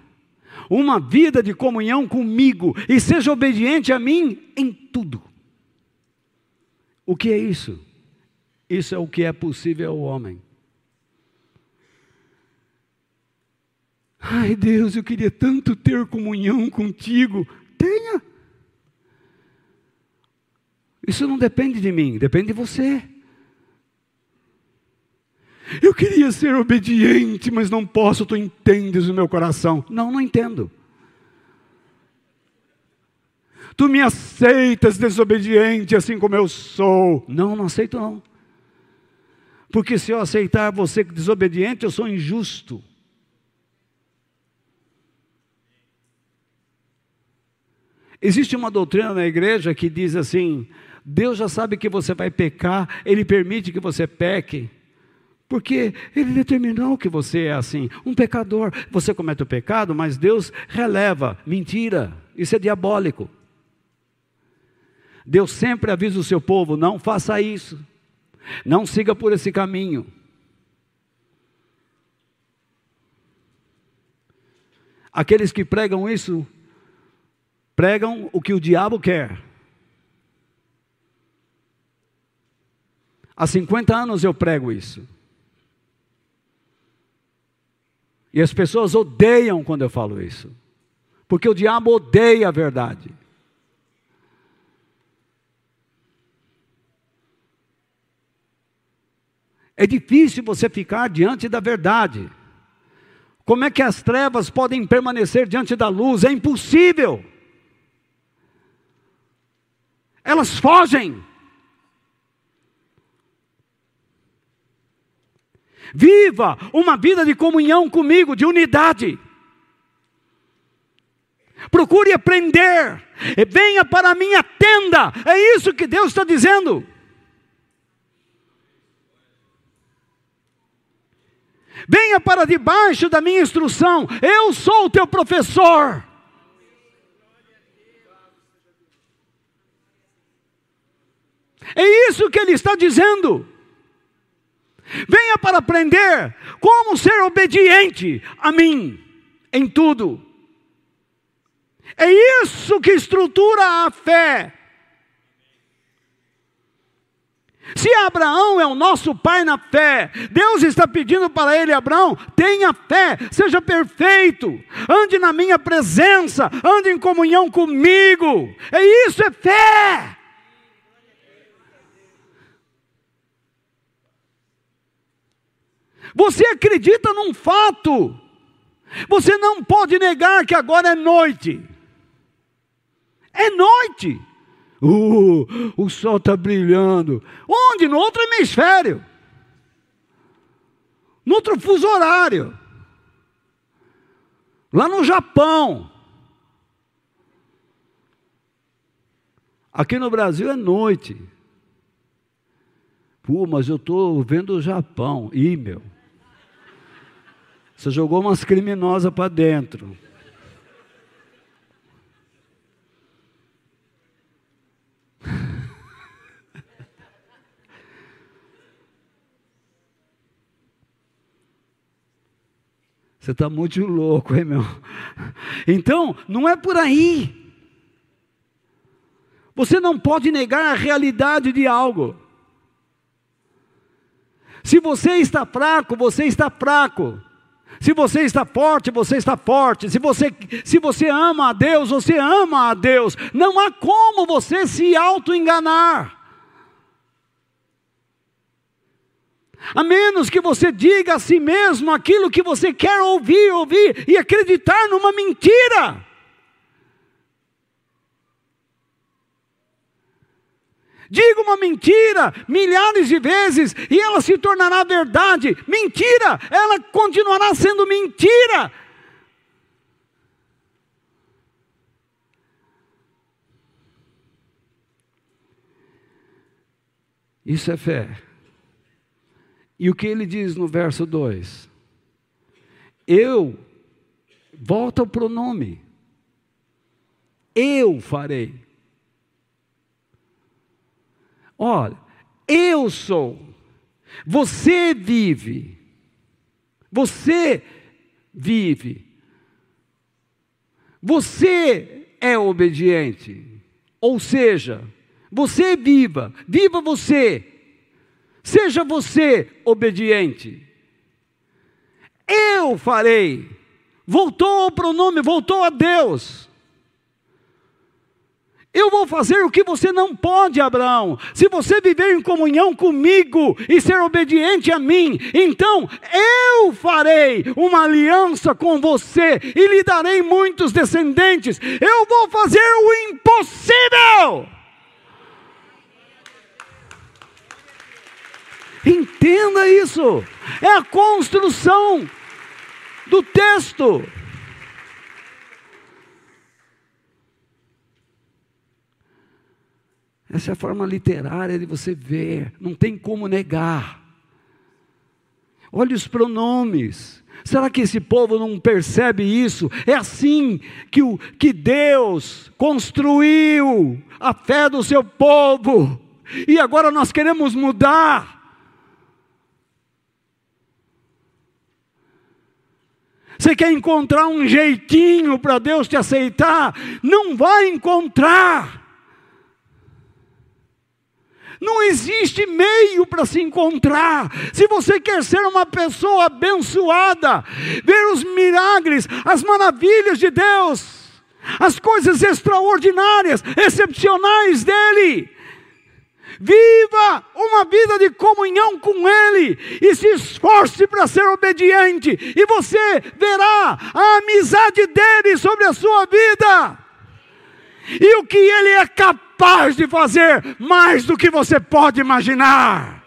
uma vida de comunhão comigo e seja obediente a mim em tudo. O que é isso? Isso é o que é possível ao homem. Ai Deus, eu queria tanto ter comunhão contigo. Tenha. Isso não depende de mim, depende de você. Eu queria ser obediente, mas não posso, tu entendes o meu coração. Não, não entendo. Tu me aceitas desobediente assim como eu sou. Não, não aceito não. Porque se eu aceitar você desobediente, eu sou injusto. Existe uma doutrina na igreja que diz assim: Deus já sabe que você vai pecar, Ele permite que você peque. Porque Ele determinou que você é assim, um pecador. Você comete o pecado, mas Deus releva. Mentira, isso é diabólico. Deus sempre avisa o seu povo: não faça isso, não siga por esse caminho. Aqueles que pregam isso, pregam o que o diabo quer. Há 50 anos eu prego isso. E as pessoas odeiam quando eu falo isso, porque o diabo odeia a verdade. É difícil você ficar diante da verdade. Como é que as trevas podem permanecer diante da luz? É impossível. Elas fogem. Viva uma vida de comunhão comigo, de unidade. Procure aprender. Venha para a minha tenda. É isso que Deus está dizendo. Venha para debaixo da minha instrução. Eu sou o teu professor. É isso que ele está dizendo. Venha para aprender como ser obediente a mim em tudo. É isso que estrutura a fé. Se Abraão é o nosso pai na fé, Deus está pedindo para ele, Abraão, tenha fé, seja perfeito, ande na minha presença, ande em comunhão comigo. É isso, é fé. Você acredita num fato, você não pode negar que agora é noite. É noite. Uh, o sol está brilhando. Onde? No outro hemisfério. No outro fuso horário. Lá no Japão. Aqui no Brasil é noite. Pô, mas eu estou vendo o Japão. Ih, meu. Você jogou umas criminosas para dentro. Você está muito louco, hein, meu? Então, não é por aí. Você não pode negar a realidade de algo. Se você está fraco, você está fraco. Se você está forte, você está forte. Se você, se você ama a Deus, você ama a Deus. Não há como você se auto-enganar. A menos que você diga a si mesmo aquilo que você quer ouvir, ouvir e acreditar numa mentira. Diga uma mentira milhares de vezes e ela se tornará verdade. Mentira, ela continuará sendo mentira. Isso é fé. E o que ele diz no verso 2? Eu, volta o pronome, eu farei. Olha, eu sou, você vive, você vive, você é obediente, ou seja, você viva, viva você, seja você obediente. Eu farei, voltou ao pronome, voltou a Deus. Eu vou fazer o que você não pode, Abraão. Se você viver em comunhão comigo e ser obediente a mim, então eu farei uma aliança com você e lhe darei muitos descendentes. Eu vou fazer o impossível. Entenda isso. É a construção do texto. Essa é a forma literária de você ver, não tem como negar. Olha os pronomes. Será que esse povo não percebe isso? É assim que, o, que Deus construiu a fé do seu povo, e agora nós queremos mudar. Você quer encontrar um jeitinho para Deus te aceitar? Não vai encontrar. Não existe meio para se encontrar. Se você quer ser uma pessoa abençoada, ver os milagres, as maravilhas de Deus, as coisas extraordinárias, excepcionais dele, Viva uma vida de comunhão com Ele e se esforce para ser obediente, e você verá a amizade dele sobre a sua vida e o que Ele é capaz de fazer mais do que você pode imaginar.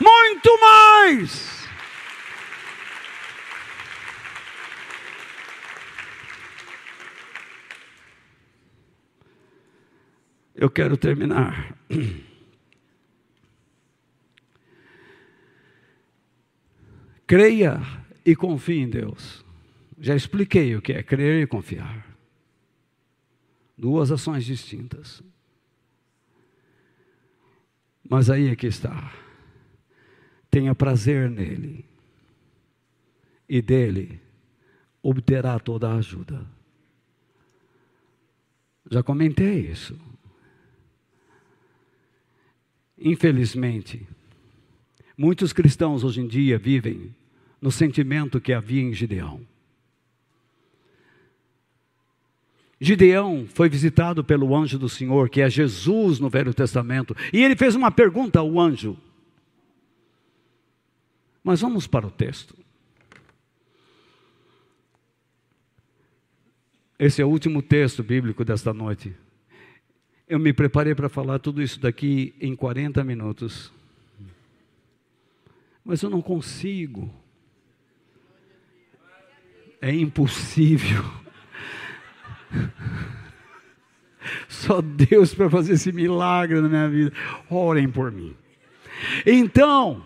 Muito mais. Eu quero terminar. Creia e confie em Deus. Já expliquei o que é crer e confiar. Duas ações distintas. Mas aí é que está. Tenha prazer nele, e dele obterá toda a ajuda. Já comentei isso. Infelizmente, muitos cristãos hoje em dia vivem no sentimento que havia em Gideão. Gideão foi visitado pelo anjo do Senhor, que é Jesus no Velho Testamento, e ele fez uma pergunta ao anjo. Mas vamos para o texto. Esse é o último texto bíblico desta noite. Eu me preparei para falar tudo isso daqui em 40 minutos. Mas eu não consigo. É impossível. Só Deus para fazer esse milagre na minha vida. Orem por mim. Então,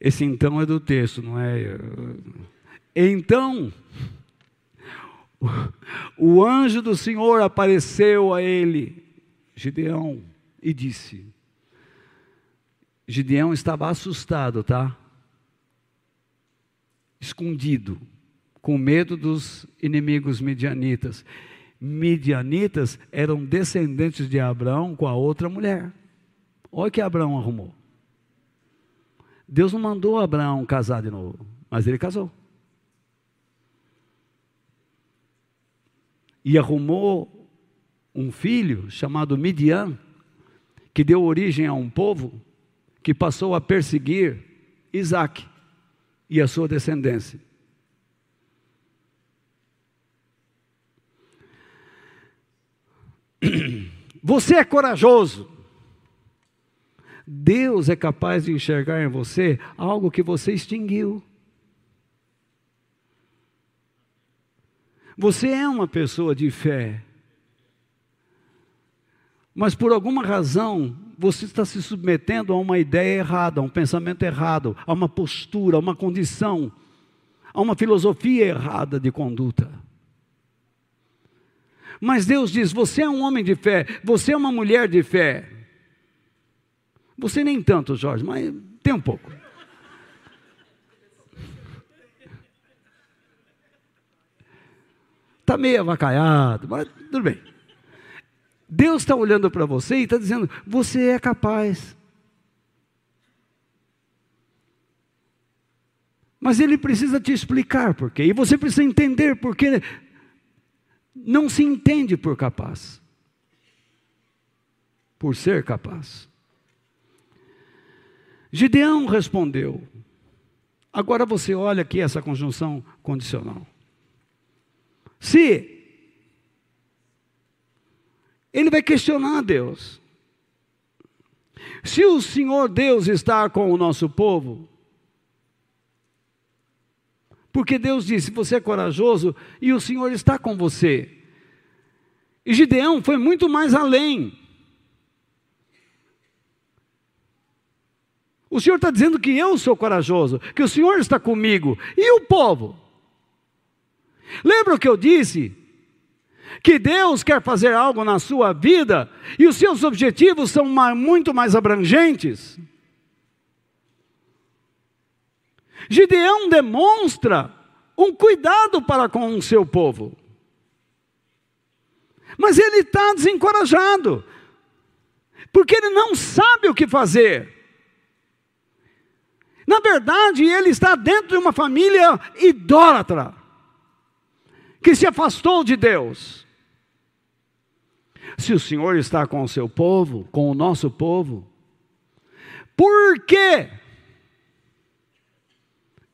esse então é do texto, não é? Então, o anjo do Senhor apareceu a ele, Gideão, e disse: Gideão estava assustado, tá? Escondido, com medo dos inimigos midianitas. Midianitas eram descendentes de Abraão com a outra mulher. Olha o que Abraão arrumou. Deus não mandou Abraão casar de novo, mas ele casou. E arrumou um filho chamado Midian, que deu origem a um povo que passou a perseguir Isaac e a sua descendência. Você é corajoso. Deus é capaz de enxergar em você algo que você extinguiu. Você é uma pessoa de fé. Mas por alguma razão você está se submetendo a uma ideia errada, a um pensamento errado, a uma postura, a uma condição, a uma filosofia errada de conduta. Mas Deus diz: você é um homem de fé, você é uma mulher de fé. Você nem tanto, Jorge, mas tem um pouco. Está meio avacaiado, mas tudo bem. Deus está olhando para você e está dizendo: você é capaz. Mas ele precisa te explicar por quê. E você precisa entender por quê. Não se entende por capaz. Por ser capaz. Gideão respondeu. Agora você olha aqui essa conjunção condicional. Se ele vai questionar Deus. Se o Senhor Deus está com o nosso povo, porque Deus disse: você é corajoso e o Senhor está com você. E Gideão foi muito mais além. O Senhor está dizendo que eu sou corajoso, que o Senhor está comigo. E o povo? Lembra o que eu disse? Que Deus quer fazer algo na sua vida e os seus objetivos são muito mais abrangentes. Gideão demonstra um cuidado para com o seu povo, mas ele está desencorajado, porque ele não sabe o que fazer. Na verdade, ele está dentro de uma família idólatra. que se afastou de Deus. Se o Senhor está com o seu povo, com o nosso povo, por que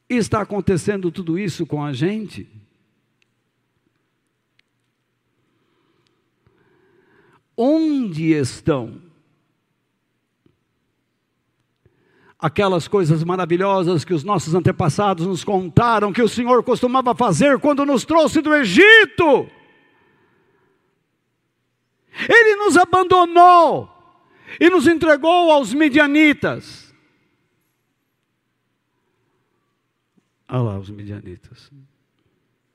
está acontecendo tudo isso com a gente? Onde estão aquelas coisas maravilhosas que os nossos antepassados nos contaram que o Senhor costumava fazer quando nos trouxe do Egito? Ele nos abandonou e nos entregou aos midianitas. Olha lá os midianitas,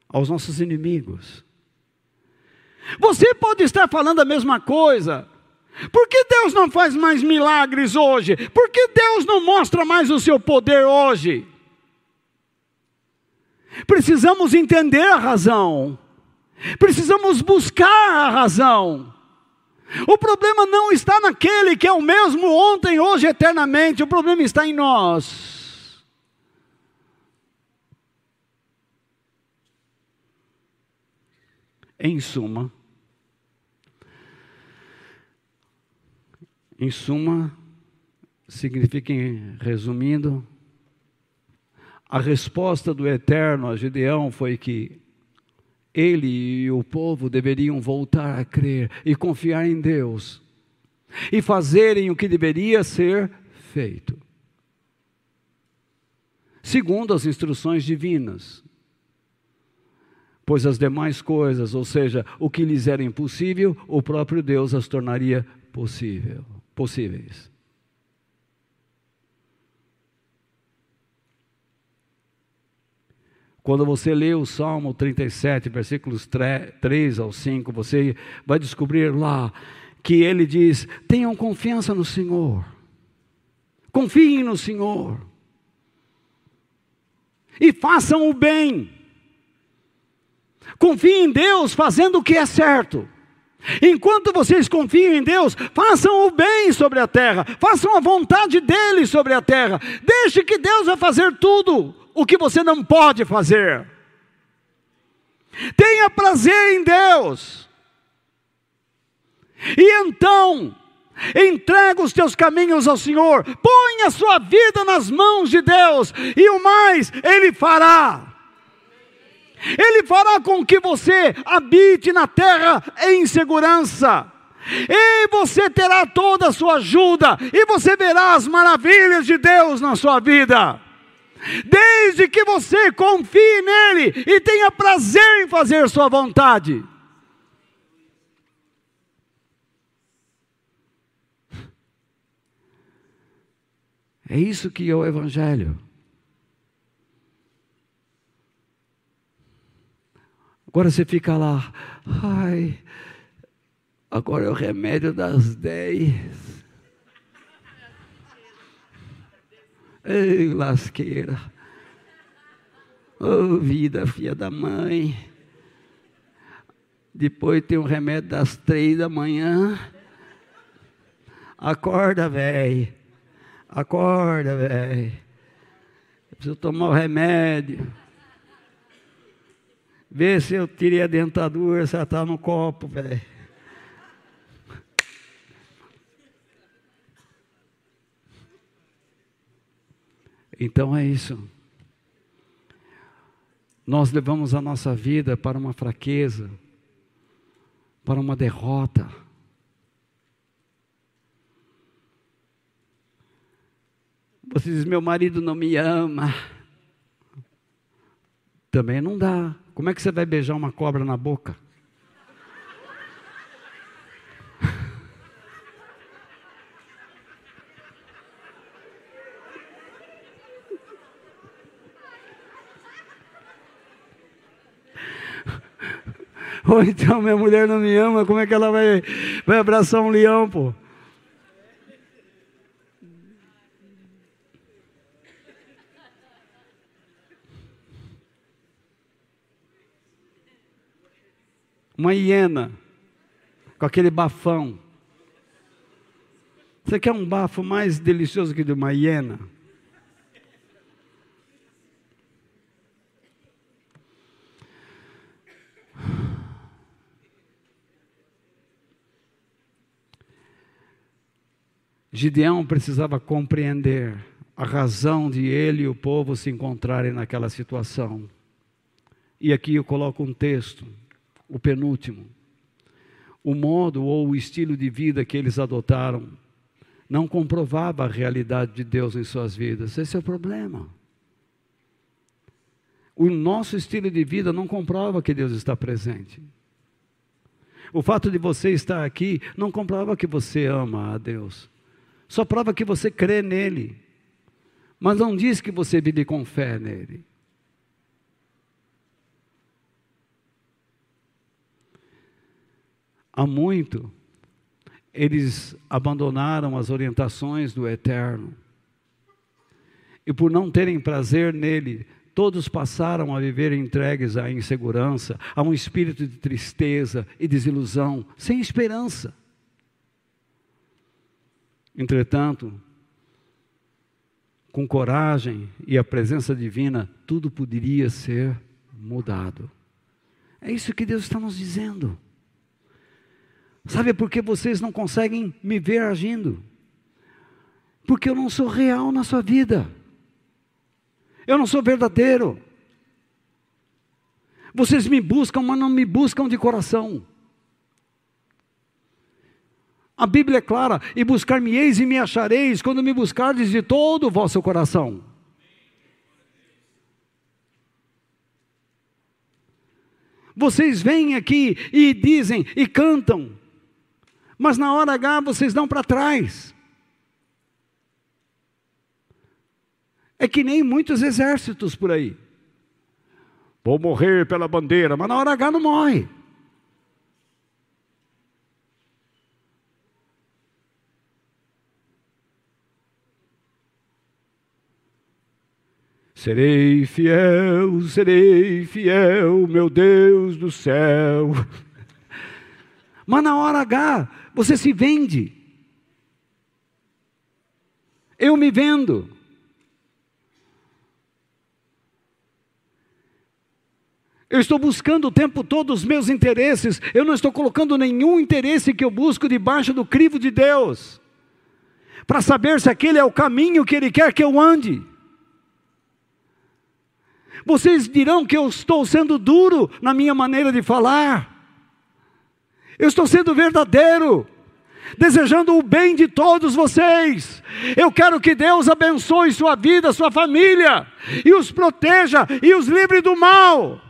aos nossos inimigos. Você pode estar falando a mesma coisa. Por que Deus não faz mais milagres hoje? Por que Deus não mostra mais o seu poder hoje? Precisamos entender a razão. Precisamos buscar a razão. O problema não está naquele que é o mesmo ontem, hoje, eternamente. O problema está em nós. Em suma, em suma, significa, resumindo, a resposta do Eterno a Gideão foi que ele e o povo deveriam voltar a crer e confiar em Deus e fazerem o que deveria ser feito, segundo as instruções divinas. Pois as demais coisas, ou seja, o que lhes era impossível, o próprio Deus as tornaria possível, possíveis. Quando você lê o Salmo 37, versículos 3 ao 5, você vai descobrir lá que ele diz: tenham confiança no Senhor, confiem no Senhor, e façam o bem, confiem em Deus fazendo o que é certo. Enquanto vocês confiam em Deus, façam o bem sobre a terra, façam a vontade dele sobre a terra, deixe que Deus vai fazer tudo o que você não pode fazer. Tenha prazer em Deus. E então, entrega os teus caminhos ao Senhor, põe a sua vida nas mãos de Deus, e o mais Ele fará. Ele fará com que você habite na terra em segurança. E você terá toda a sua ajuda, e você verá as maravilhas de Deus na sua vida desde que você confie nele e tenha prazer em fazer sua vontade. É isso que é o Evangelho. Agora você fica lá, ai, agora é o remédio das dez. Ei, lasqueira. Ô oh, vida, filha da mãe. Depois tem o um remédio das três da manhã. Acorda, velho. Acorda, velho. Preciso tomar o remédio. Vê se eu tirei a dentadura, se ela está no copo, velho. Então é isso. Nós levamos a nossa vida para uma fraqueza, para uma derrota. Você diz: Meu marido não me ama. Também não dá. Como é que você vai beijar uma cobra na boca? Ou então minha mulher não me ama, como é que ela vai, vai abraçar um leão, pô? Uma hiena, com aquele bafão. Você quer um bafo mais delicioso que de uma hiena? Gideão precisava compreender a razão de ele e o povo se encontrarem naquela situação. E aqui eu coloco um texto, o penúltimo. O modo ou o estilo de vida que eles adotaram não comprovava a realidade de Deus em suas vidas. Esse é o problema. O nosso estilo de vida não comprova que Deus está presente. O fato de você estar aqui não comprova que você ama a Deus. Só prova que você crê nele. Mas não diz que você vive com fé nele. Há muito eles abandonaram as orientações do Eterno. E por não terem prazer nele, todos passaram a viver entregues à insegurança, a um espírito de tristeza e desilusão, sem esperança. Entretanto, com coragem e a presença divina, tudo poderia ser mudado. É isso que Deus está nos dizendo. Sabe por que vocês não conseguem me ver agindo? Porque eu não sou real na sua vida. Eu não sou verdadeiro. Vocês me buscam, mas não me buscam de coração. A Bíblia é clara: e buscar-me-eis e me achareis, quando me buscardes de todo o vosso coração. Vocês vêm aqui e dizem e cantam, mas na hora H vocês dão para trás. É que nem muitos exércitos por aí. Vou morrer pela bandeira, mas na hora H não morre. Serei fiel, serei fiel, meu Deus do céu. Mas na hora H, você se vende. Eu me vendo. Eu estou buscando o tempo todo os meus interesses. Eu não estou colocando nenhum interesse que eu busco debaixo do crivo de Deus. Para saber se aquele é o caminho que Ele quer que eu ande. Vocês dirão que eu estou sendo duro na minha maneira de falar. Eu estou sendo verdadeiro, desejando o bem de todos vocês. Eu quero que Deus abençoe sua vida, sua família, e os proteja e os livre do mal.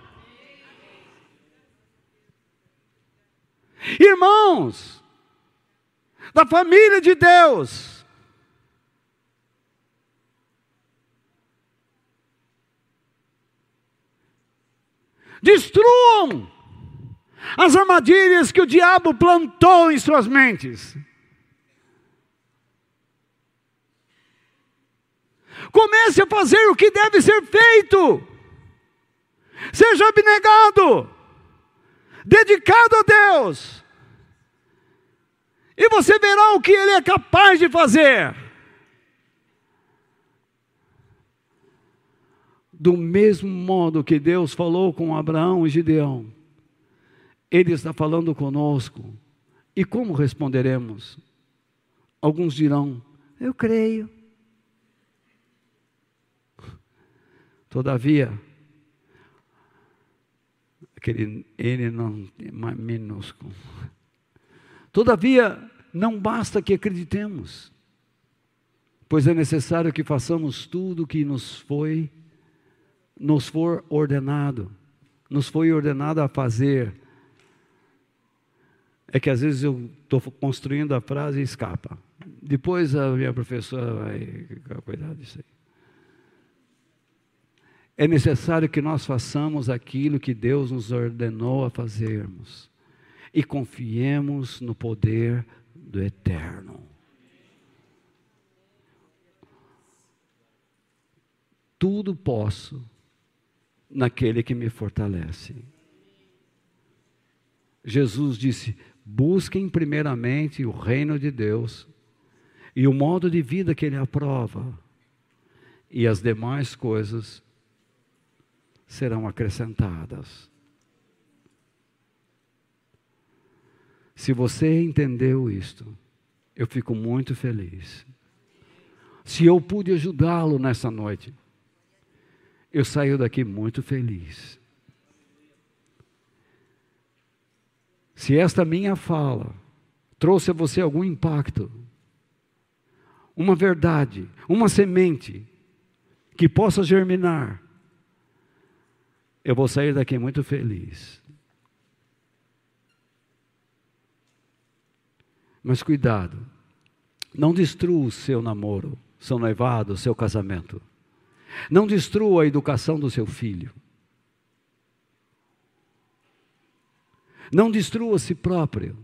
Irmãos, da família de Deus, destruam as armadilhas que o diabo plantou em suas mentes. Comece a fazer o que deve ser feito. Seja abnegado, dedicado a Deus, e você verá o que Ele é capaz de fazer. Do mesmo modo que Deus falou com Abraão e Gideão, ele está falando conosco. E como responderemos? Alguns dirão: Eu creio. Todavia, aquele ele não é minúsculo. Todavia, não basta que acreditemos, pois é necessário que façamos tudo o que nos foi nos for ordenado, nos foi ordenado a fazer é que às vezes eu estou construindo a frase e escapa. Depois a minha professora vai cuidar disso aí. É necessário que nós façamos aquilo que Deus nos ordenou a fazermos e confiemos no poder do Eterno. Tudo posso naquele que me fortalece. Jesus disse: Busquem primeiramente o reino de Deus e o modo de vida que Ele aprova, e as demais coisas serão acrescentadas. Se você entendeu isto, eu fico muito feliz. Se eu pude ajudá-lo nessa noite, eu saio daqui muito feliz. Se esta minha fala trouxe a você algum impacto, uma verdade, uma semente que possa germinar, eu vou sair daqui muito feliz. Mas cuidado, não destrua o seu namoro, seu noivado, seu casamento. Não destrua a educação do seu filho. Não destrua a si próprio.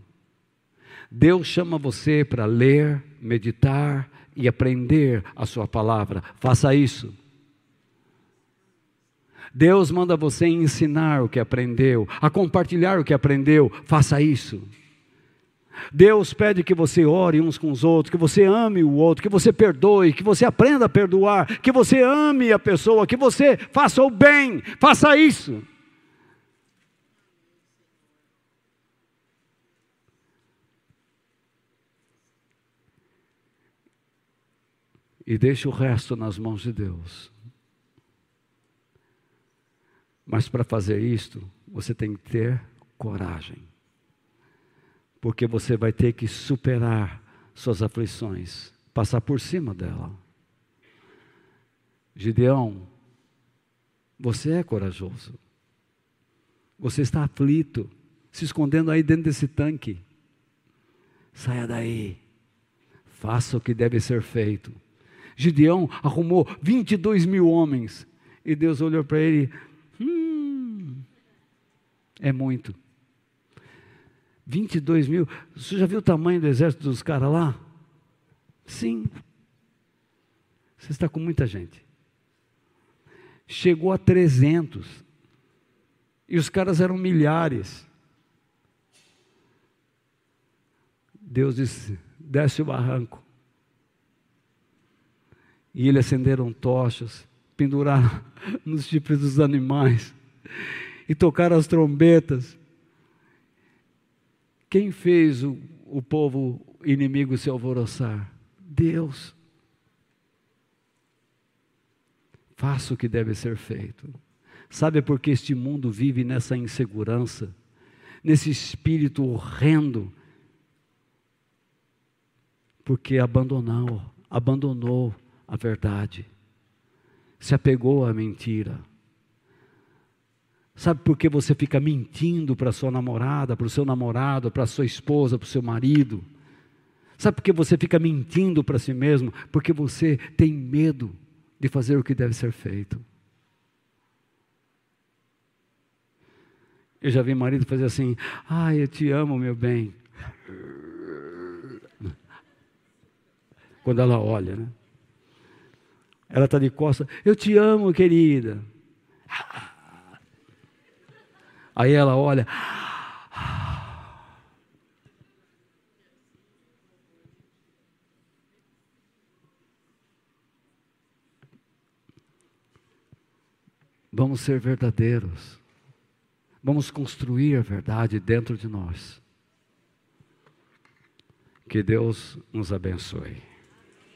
Deus chama você para ler, meditar e aprender a sua palavra. Faça isso. Deus manda você ensinar o que aprendeu, a compartilhar o que aprendeu. Faça isso. Deus pede que você ore uns com os outros, que você ame o outro, que você perdoe, que você aprenda a perdoar, que você ame a pessoa, que você faça o bem. Faça isso. E deixe o resto nas mãos de Deus. Mas para fazer isto, você tem que ter coragem porque você vai ter que superar suas aflições, passar por cima dela. Gideão, você é corajoso. Você está aflito, se escondendo aí dentro desse tanque. Saia daí. Faça o que deve ser feito. Gideão arrumou 22 mil homens. E Deus olhou para ele: hum, é muito. 22 mil. Você já viu o tamanho do exército dos caras lá? Sim. Você está com muita gente. Chegou a 300. E os caras eram milhares. Deus disse: desce o barranco. E eles acenderam tochas, penduraram nos chifres dos animais e tocaram as trombetas quem fez o, o povo inimigo se alvoroçar? Deus. Faça o que deve ser feito. Sabe por que este mundo vive nessa insegurança, nesse espírito horrendo? Porque abandonou, abandonou a verdade, se apegou à mentira. Sabe por que você fica mentindo para sua namorada, para o seu namorado, para sua esposa, para o seu marido? Sabe por que você fica mentindo para si mesmo? Porque você tem medo de fazer o que deve ser feito. Eu já vi marido fazer assim: "Ai, eu te amo, meu bem". Quando ela olha, né? Ela está de costas: "Eu te amo, querida". Aí ela olha. Vamos ser verdadeiros. Vamos construir a verdade dentro de nós. Que Deus nos abençoe.